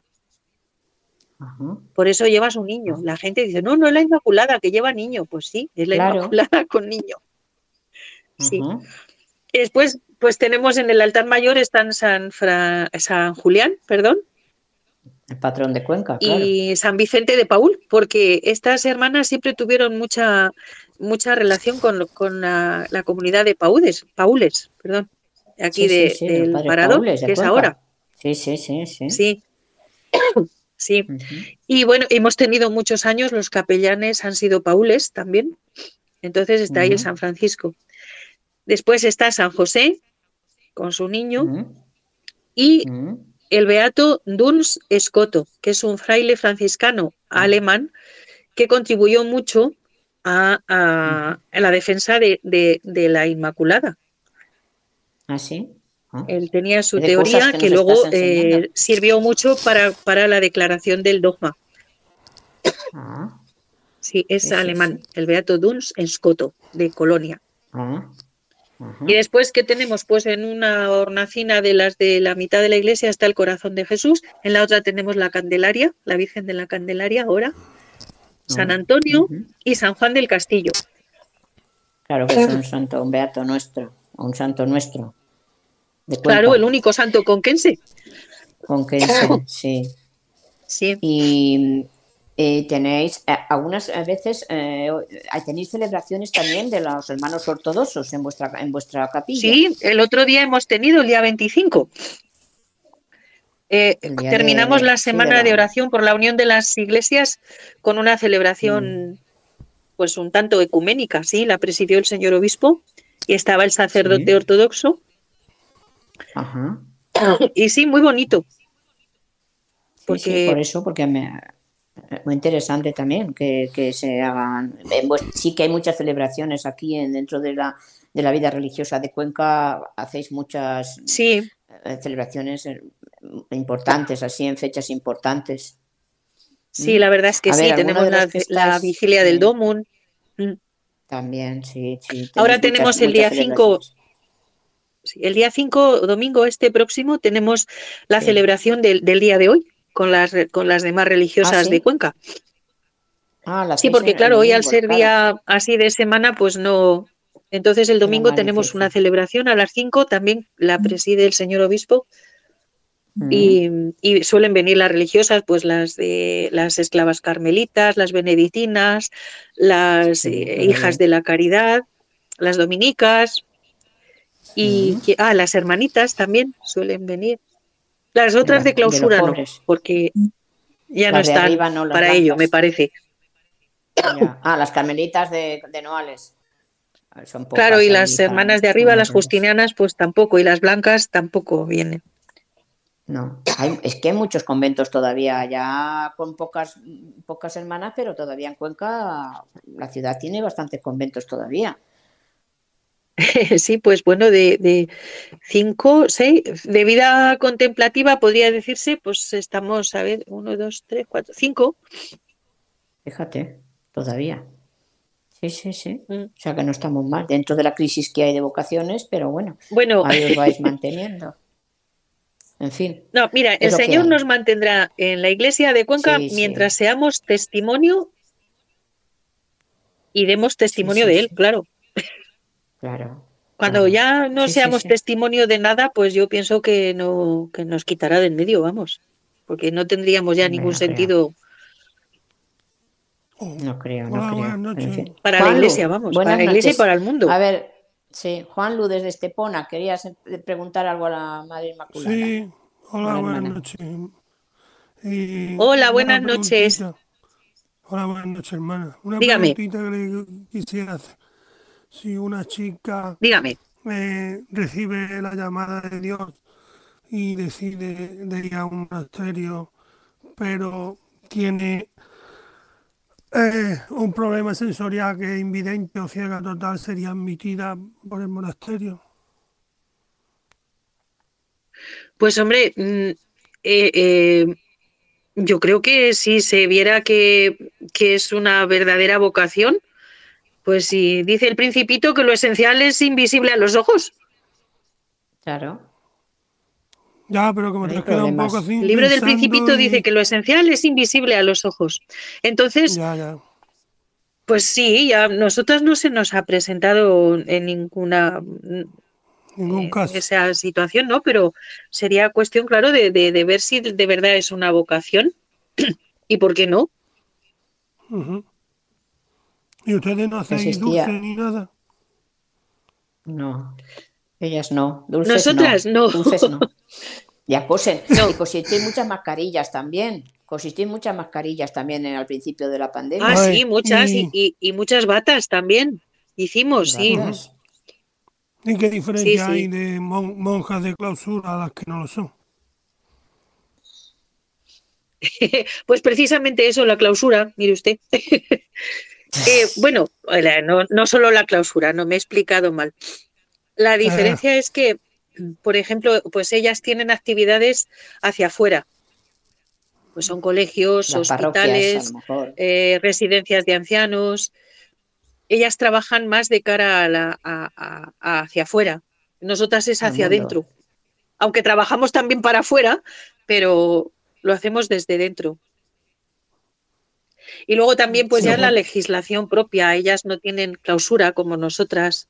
Ajá. Por eso lleva a su niño. La gente dice, no, no es la Inmaculada que lleva niño. Pues sí, es la Claro. Inmaculada con niño. Sí. Ajá. Después, pues tenemos en el altar mayor están San, Fra- San Julián, perdón, El patrón de Cuenca, claro. y San Vicente de Paul, porque estas hermanas siempre tuvieron mucha, mucha relación con, con la, la comunidad de Paudes, Paules, perdón, aquí Sí, sí, de, sí, del Parador, Paules de que es ahora. Sí, sí, sí, sí. Sí. Sí. Y bueno, hemos tenido muchos años, los capellanes han sido paules también. Entonces está ahí el. San Francisco. Después está San José con su niño y. el beato Duns Escoto, que es un fraile franciscano alemán que contribuyó mucho a, a- a la defensa de, de- de la Inmaculada. ¿Ah, sí? Ah. Él tenía su teoría que luego eh, sirvió mucho para, para la declaración del dogma. Ah, Sí, es Sí, sí, alemán, el Beato Duns en Scoto, de Colonia. ah, ajá. Y después, ¿qué tenemos? Pues en una hornacina de las de la mitad de la iglesia está el corazón de Jesús, en la otra tenemos la Candelaria, la Virgen de la Candelaria ahora, San Ah, Antonio y San Juan del Castillo. Claro que es un santo, un beato nuestro, un santo nuestro. Claro, el único santo conquense. Con que sí, sí. Sí, Y eh, tenéis, eh, algunas veces, eh, tenéis celebraciones también de los hermanos ortodoxos en vuestra, en vuestra capilla. sí, el otro día hemos tenido el día 25. Eh, El día terminamos de- la semana de de, la- oración por la unión de las iglesias con una celebración, Mm. pues un tanto ecuménica, sí, la presidió el señor obispo y estaba el sacerdote Sí. ortodoxo. Ajá. Y sí, muy bonito. Sí, sí, Porque- por eso, porque me, muy interesante también que, que se hagan. en vues- sí que hay muchas celebraciones aquí en, dentro de la, de la vida religiosa de Cuenca. Hacéis muchas Sí, eh, celebraciones eh, importantes, así en fechas importantes. sí, la verdad es que A sí, ver, tenemos la, vigilia del sí. Domum. Mm. También, sí, sí. Ahora tenemos el día muchas 5, celebraciones. Sí, El día 5, domingo este próximo, tenemos la Sí. celebración del, del día de hoy con las, con las demás religiosas ¿sí? de Cuenca. Ah, Sí, porque claro, hoy al ser claro. día así de semana, pues no. Entonces el domingo tenemos una celebración a las 5, también la preside el señor obispo Mm. y, y suelen venir las religiosas, pues las de las esclavas carmelitas, las benedictinas, las Sí, eh, hijas de la caridad, las dominicas y que- ah, las hermanitas también suelen venir. Las otras la- de clausura no, porque ya no Las están no, para ello, me parece. Ya. Ah, las carmelitas de, de Noales. Son pocas Claro, y ahí las hermanas de arriba, las justinianas, pues tampoco, y las blancas tampoco vienen. No, hay- es que hay muchos conventos todavía, ya con pocas, pocas hermanas, pero todavía en Cuenca la ciudad tiene bastantes conventos todavía. Sí, pues bueno, de, de cinco, seis, de vida contemplativa podría decirse, pues estamos, a ver, uno, dos, tres, cuatro, cinco. Fíjate, todavía. Sí, sí, sí. Mm. O sea que no estamos mal dentro de la crisis que hay de vocaciones, pero bueno, Bueno, ahí os vais manteniendo. En fin, no, mira, el Señor nos mantendrá en la iglesia de Cuenca Sí, sí. mientras seamos testimonio y demos testimonio sí, de Él, sí. claro. Claro. Cuando claro. ya no Sí, seamos sí. testimonio de nada, pues yo pienso que no, que nos quitará del medio, vamos, porque no tendríamos ya ningún no creo. sentido No creo, no creo. En fin. para la iglesia, vamos, para la iglesia y para el mundo. A ver, sí, Juanlu desde Estepona, querías preguntar algo a la Madre Inmaculada. Sí, hola, buenas hermana. noches. Y Hola, buenas noches. Hola, buenas noches, hermana. Una Dígame. preguntita que le quisiera hacer. Si una chica Dígame. eh, recibe la llamada de Dios y decide de ir a un monasterio, pero tiene eh, un problema sensorial que es invidente o ciega total, sería admitida por el monasterio. Pues hombre, mm, eh, eh, yo creo que si se viera que, que es una verdadera vocación, pues si dice el principito que lo esencial es invisible a los ojos. Claro. Ya, pero como No te hay has quedado un poco así El libro del principito y- dice que lo esencial es invisible a los ojos. Entonces, Ya, ya. pues sí, ya nosotras no se nos ha presentado en ninguna Ningún eh, caso. esa situación, ¿no? Pero sería cuestión, claro, de, de- de ver si de verdad es una vocación y por qué no. Ujú. ¿Y ustedes no Existía. dulce ni nada? No, ellas no. Dulces Nosotras no. Dulces no. Ya cosen. No. Y cosisteis muchas mascarillas también. Cosisteis muchas mascarillas también en- al principio de la pandemia. Ah, Ay, sí, muchas y, y- muchas batas también. Hicimos, sí. ¿Y qué diferencia sí. hay de mon- monjas de clausura a las que no lo son? Pues precisamente eso, la clausura, mire usted. Eh, bueno, no, no solo la clausura, no me he explicado mal. La diferencia es que por ejemplo, pues ellas tienen actividades hacia afuera. Pues son colegios, Las hospitales, eh, residencias de ancianos. Ellas trabajan más de cara a la- a- a- hacia afuera. Nosotras es hacia adentro. Aunque trabajamos también para afuera, pero lo hacemos desde dentro. Y luego también, pues Sí. ya en la legislación propia, ellas no tienen clausura como nosotras.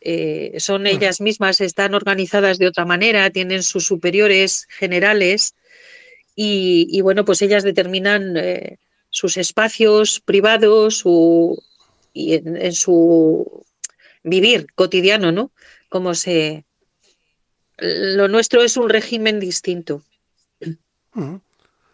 Eh, son ellas mismas, están organizadas de otra manera, tienen sus superiores generales y, y, bueno, pues ellas determinan eh, sus espacios privados su- y en, en su vivir cotidiano, ¿no? Como se... Lo nuestro es un régimen distinto. Ujú.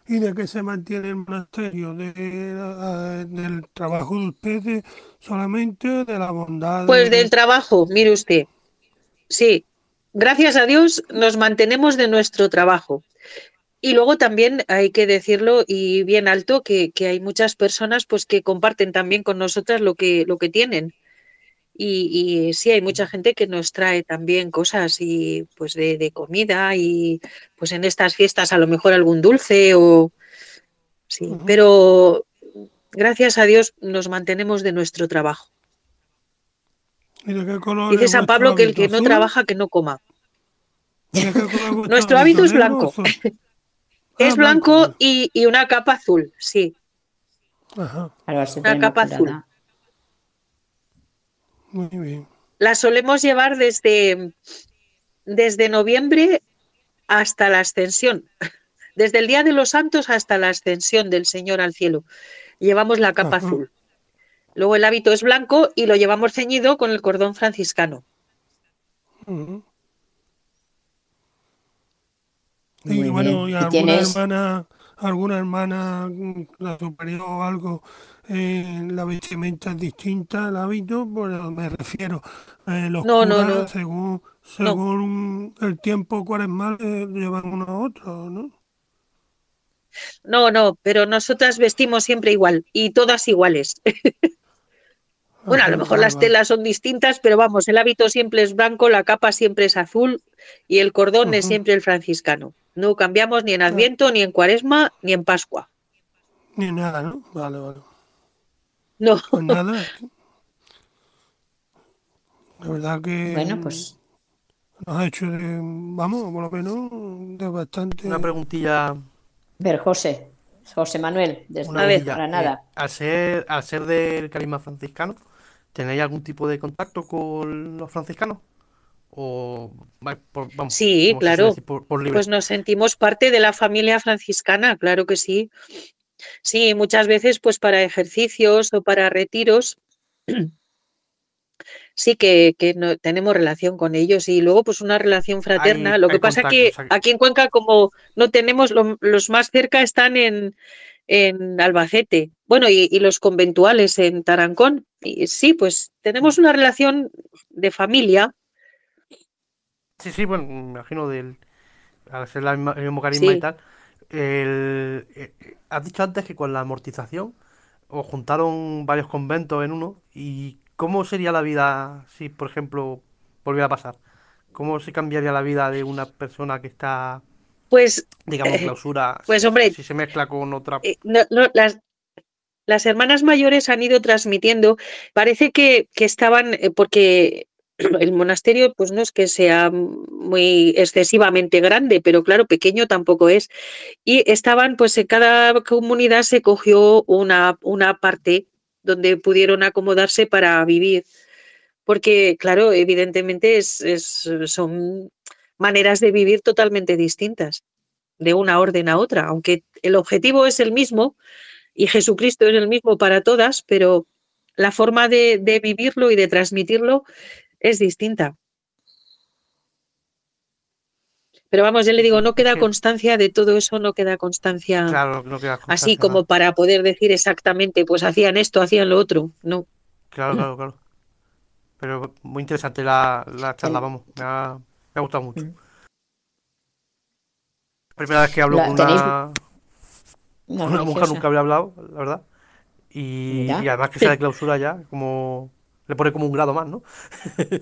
¿Y de qué se mantiene el monasterio? ¿De, ¿Del trabajo de ustedes solamente? ¿De la bondad? Pues de- del trabajo, mire usted. Sí, gracias a Dios nos mantenemos de nuestro trabajo. Y luego también hay que decirlo y bien alto que, que hay muchas personas pues que comparten también con nosotras lo que, lo que tienen. Y, y sí, hay mucha gente que nos trae también cosas y pues de, de comida y pues en estas fiestas a lo mejor algún dulce o sí, pero gracias a Dios nos mantenemos de nuestro trabajo. ¿Y de qué color Dice es San Pablo que el que no ¿Azul? trabaja que no coma. ¿De qué color es Nuestro hábito es ¿Negro o blanco. azul? Es Ah, blanco y, y una capa azul, sí. Ajá, Una capa inmaculada. Muy bien. La solemos llevar desde, desde noviembre hasta la ascensión. Desde el Día de los Santos hasta la ascensión del Señor al cielo. Llevamos la capa Ajá. azul. Luego el hábito es blanco y lo llevamos ceñido con el cordón franciscano. Y bueno, bien. ¿y ¿Y alguna tienes- hermana, alguna hermana, mm, la superior o algo, eh, la vestimenta es distinta, el hábito? Bueno, me refiero, eh, los No, no, curas, no. según, según el tiempo cuaresmal, eh, llevan uno a otro, ¿no? No, no, pero nosotras vestimos siempre igual y todas iguales. Bueno, a lo mejor las telas son distintas, pero vamos, el hábito siempre es blanco, la capa siempre es azul y el cordón es siempre el franciscano. No cambiamos ni en Adviento, ni en Cuaresma, ni en Pascua. Ni nada, ¿no? Vale, vale. No, Pues nada. La verdad que Bueno, pues nos ha hecho, de- vamos, por lo menos, de bastante... Una preguntilla. ver, José, José Manuel, desde Una preguntilla. para Eh, nada. al ser, al ser del carisma franciscano, ¿tenéis algún tipo de contacto con los franciscanos? O por- vamos, Sí, claro. decir, por, por libre. pues nos sentimos parte de la familia franciscana, claro que sí. Sí, muchas veces pues para ejercicios o para retiros. Sí que, que no, tenemos relación con ellos y luego pues una relación fraterna. Hay- Lo que pasa contacto, que aquí en Cuenca como no tenemos, lo- los más cerca están en, en Albacete, bueno, y, y los conventuales en Tarancón. Y sí, pues tenemos una relación de familia. Sí, sí, bueno, me imagino del, al ser el mismo carisma Sí. y tal. El, eh, eh, has dicho antes que con la amortización os juntaron varios conventos en uno. ¿Y cómo sería la vida si, por ejemplo, volviera a pasar? ¿Cómo se cambiaría la vida de una persona que está, Pues digamos, en Eh, clausura, pues, si- hombre, si se mezcla con otra... eh, no- no, las, las hermanas mayores han ido transmitiendo, parece que, que estaban, porque el monasterio pues no es que sea muy excesivamente grande, pero claro, pequeño tampoco es. Y estaban, pues en cada comunidad se cogió una, una parte donde pudieron acomodarse para vivir. Porque, claro, evidentemente es, son maneras de vivir totalmente distintas, de una orden a otra, aunque el objetivo es el mismo y Jesucristo es el mismo para todas, pero la forma de vivirlo y de transmitirlo es distinta. Pero vamos, ya le digo, no queda que- constancia de todo eso, no queda constancia Claro, no queda así constancia, como nada. para poder decir exactamente, pues hacían esto, hacían lo otro. No. Claro, claro, claro. Pero muy interesante la, la charla, vamos. Me ha, me ha gustado mucho. Mm. Primera vez que hablo La- con una, Una con una mujer, nunca había hablado, la verdad. Y además que sea de clausura ya, como le pone como un grado más, ¿no?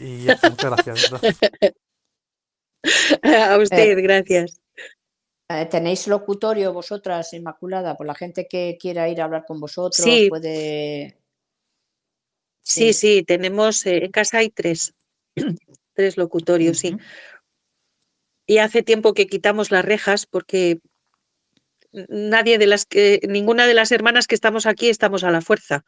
Y ya muchas gracias. A usted, Eh, gracias. Eh, ¿Tenéis locutorio vosotras, Inmaculada? Por la gente que quiera ir a hablar con vosotros, Sí. puede. Sí, sí, tenemos, eh, en casa hay tres, tres locutorios, sí. Ujú. Y hace tiempo que quitamos las rejas porque nadie de las que, ninguna de las hermanas que estamos aquí estamos a la fuerza.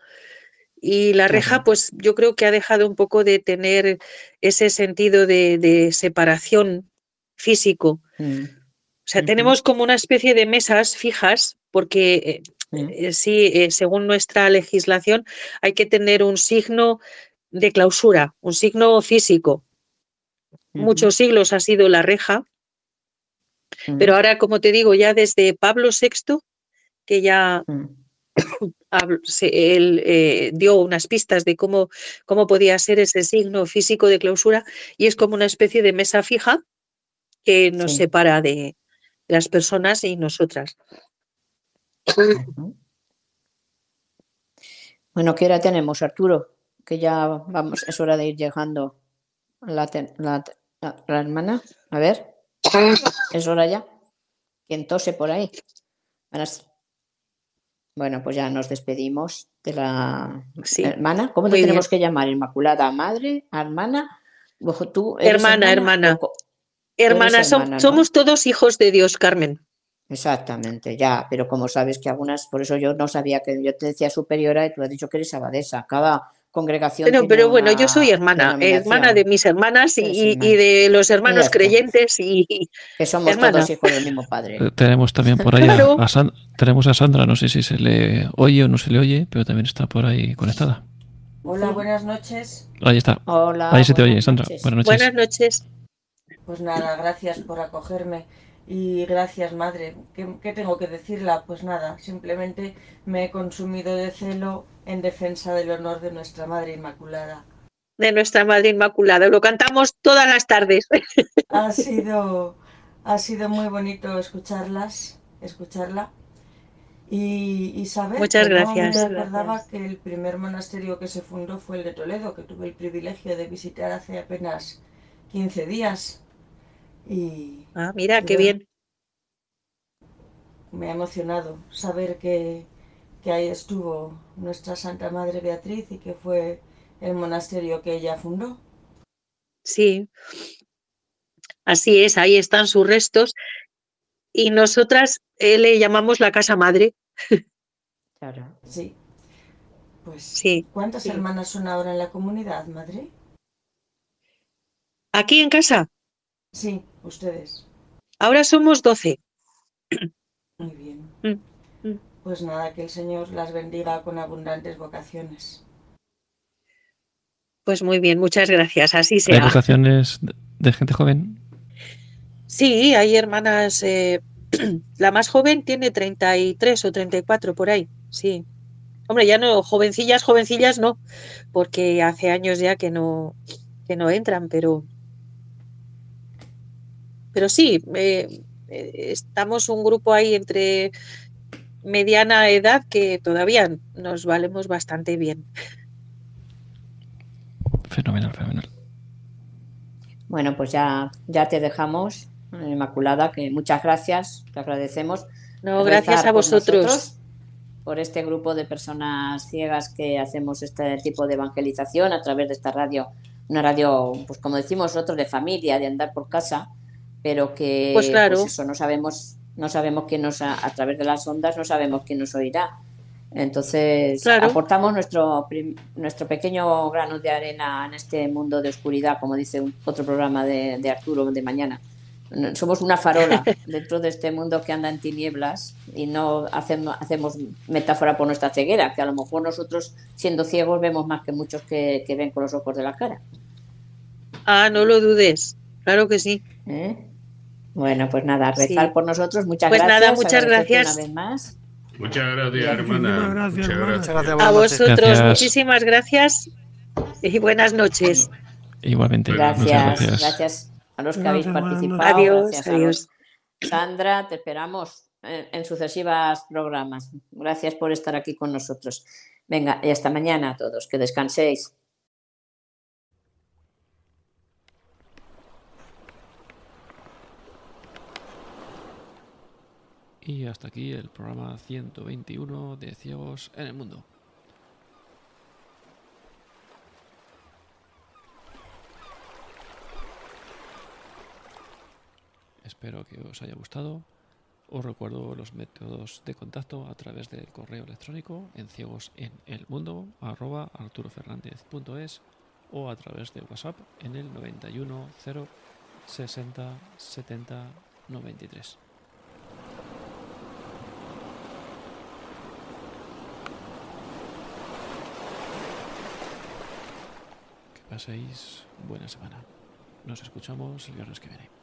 Y la reja, pues yo creo que ha dejado un poco de tener ese sentido de, de separación físico. Mm, O sea, tenemos como una especie de mesas fijas porque eh, mm. eh, sí, eh, según nuestra legislación, hay que tener un signo de clausura, un signo físico. Muchos siglos ha sido la reja, Ujú, pero ahora, como te digo, ya desde Pablo VI, que ya mm, se- él eh, dio unas pistas de cómo, cómo podía ser ese signo físico de clausura, y es como una especie de mesa fija que nos Sí. separa de las personas y nosotras. Bueno, ¿qué hora tenemos, Arturo? Que ya vamos, es hora de ir llegando. La, la, la- la hermana, a ver, es hora ya. ¿Quién tose por ahí? Buenas- Bueno, pues ya nos despedimos de la Sí. hermana. ¿Cómo te Muy tenemos que llamar? ¿Inmaculada madre? ¿Hermana? ¿Tú Hermana, hermana. ¿O co- eres Hermanas, som- hermana, ¿no? somos todos hijos de Dios, Carmen. Exactamente, ya, pero como sabes que algunas, por eso yo no sabía que yo te decía superiora y tú has dicho que eres abadesa. Cada congregación Pero, pero bueno, yo soy hermana, hermana de mis hermanas y, y- de los hermanos creyentes y que somos hermana. todos hijos del mismo padre. Eh, Tenemos también por ahí a- Claro. a, San- tenemos a Sandra, no sé si se le oye o no se le oye, pero también está por ahí conectada. Hola, buenas noches. Ahí está. Hola, Ahí se te oye, Sandra. noches. Buenas noches. buenas noches. Pues nada, gracias por acogerme y gracias, madre. ¿Qué, qué tengo que decirla? Pues nada, simplemente me he consumido de celo en defensa del honor de nuestra Madre Inmaculada. De nuestra Madre Inmaculada. Lo cantamos todas las tardes. Ha sido, ha sido muy bonito escucharlas, escucharla y, y saber Muchas que no gracias. me acordaba que el primer monasterio que se fundó fue el de Toledo, que tuve el privilegio de visitar hace apenas 15 días. Y Ah, mira, qué bien. me ha emocionado saber que, que ahí estuvo nuestra Santa Madre Beatriz y que fue el monasterio que ella fundó. Sí. Así es, ahí están sus restos. Y nosotras eh, le llamamos la casa madre. Claro. Sí. Pues, Sí. ¿cuántas sí. hermanas son ahora en la comunidad, madre? Aquí en casa, Sí, ustedes. ahora somos 12. Muy bien. Mm, mm. Pues nada, que el Señor las bendiga con abundantes vocaciones. Pues muy bien, muchas gracias. Así ¿Hay sea. vocaciones de, de gente joven? Sí, hay hermanas. eh, la más joven tiene 33 o 34 por ahí. Sí. Hombre, ya no, jovencillas, jovencillas no, porque hace años ya que no, que no entran, pero. Pero sí, eh, eh, estamos un grupo ahí entre mediana edad que todavía nos valemos bastante bien. Fenomenal, fenomenal. Bueno, pues ya, ya te dejamos, Inmaculada, que muchas gracias, te agradecemos. No, gracias a vosotros. nosotros, por este grupo de personas ciegas que hacemos este tipo de evangelización a través de esta radio, una radio, pues como decimos nosotros, de familia, de andar por casa, pero que Pues claro. eso no sabemos, no sabemos quién nos a, a través de las ondas no sabemos quién nos oirá. Entonces Claro. aportamos nuestro prim- nuestro pequeño grano de arena en este mundo de oscuridad, como dice un- otro programa de, de Arturo de mañana. Somos una farola dentro de este mundo que anda en tinieblas y no hacemos, hacemos metáfora por nuestra ceguera, que a lo mejor nosotros siendo ciegos vemos más que muchos que, que ven con los ojos de la cara. Ah, no lo dudes. Claro que sí. ¿eh? Bueno, pues nada, rezar Sí. por nosotros. Muchas Pues gracias. nada, muchas gracias. Una vez más. Muchas gracias, hermana. gracias, Muchas hermana. gracias. A buenas noches. vosotros, Gracias. muchísimas gracias y buenas noches. Igualmente. Gracias, gracias. gracias a los que habéis participado. Adiós, gracias a adiós. Sandra, te esperamos en, en sucesivas programas. Gracias por estar aquí con nosotros. Venga, y hasta mañana a todos. Que descanséis. Y hasta aquí el programa 121 de Ciegos en el Mundo. Espero que os haya gustado. Os recuerdo los métodos de contacto a través del correo electrónico en ciegos en el mundo o a través de WhatsApp en el 91 0 60 70 93. Paséis buena semana. Nos escuchamos el viernes que viene.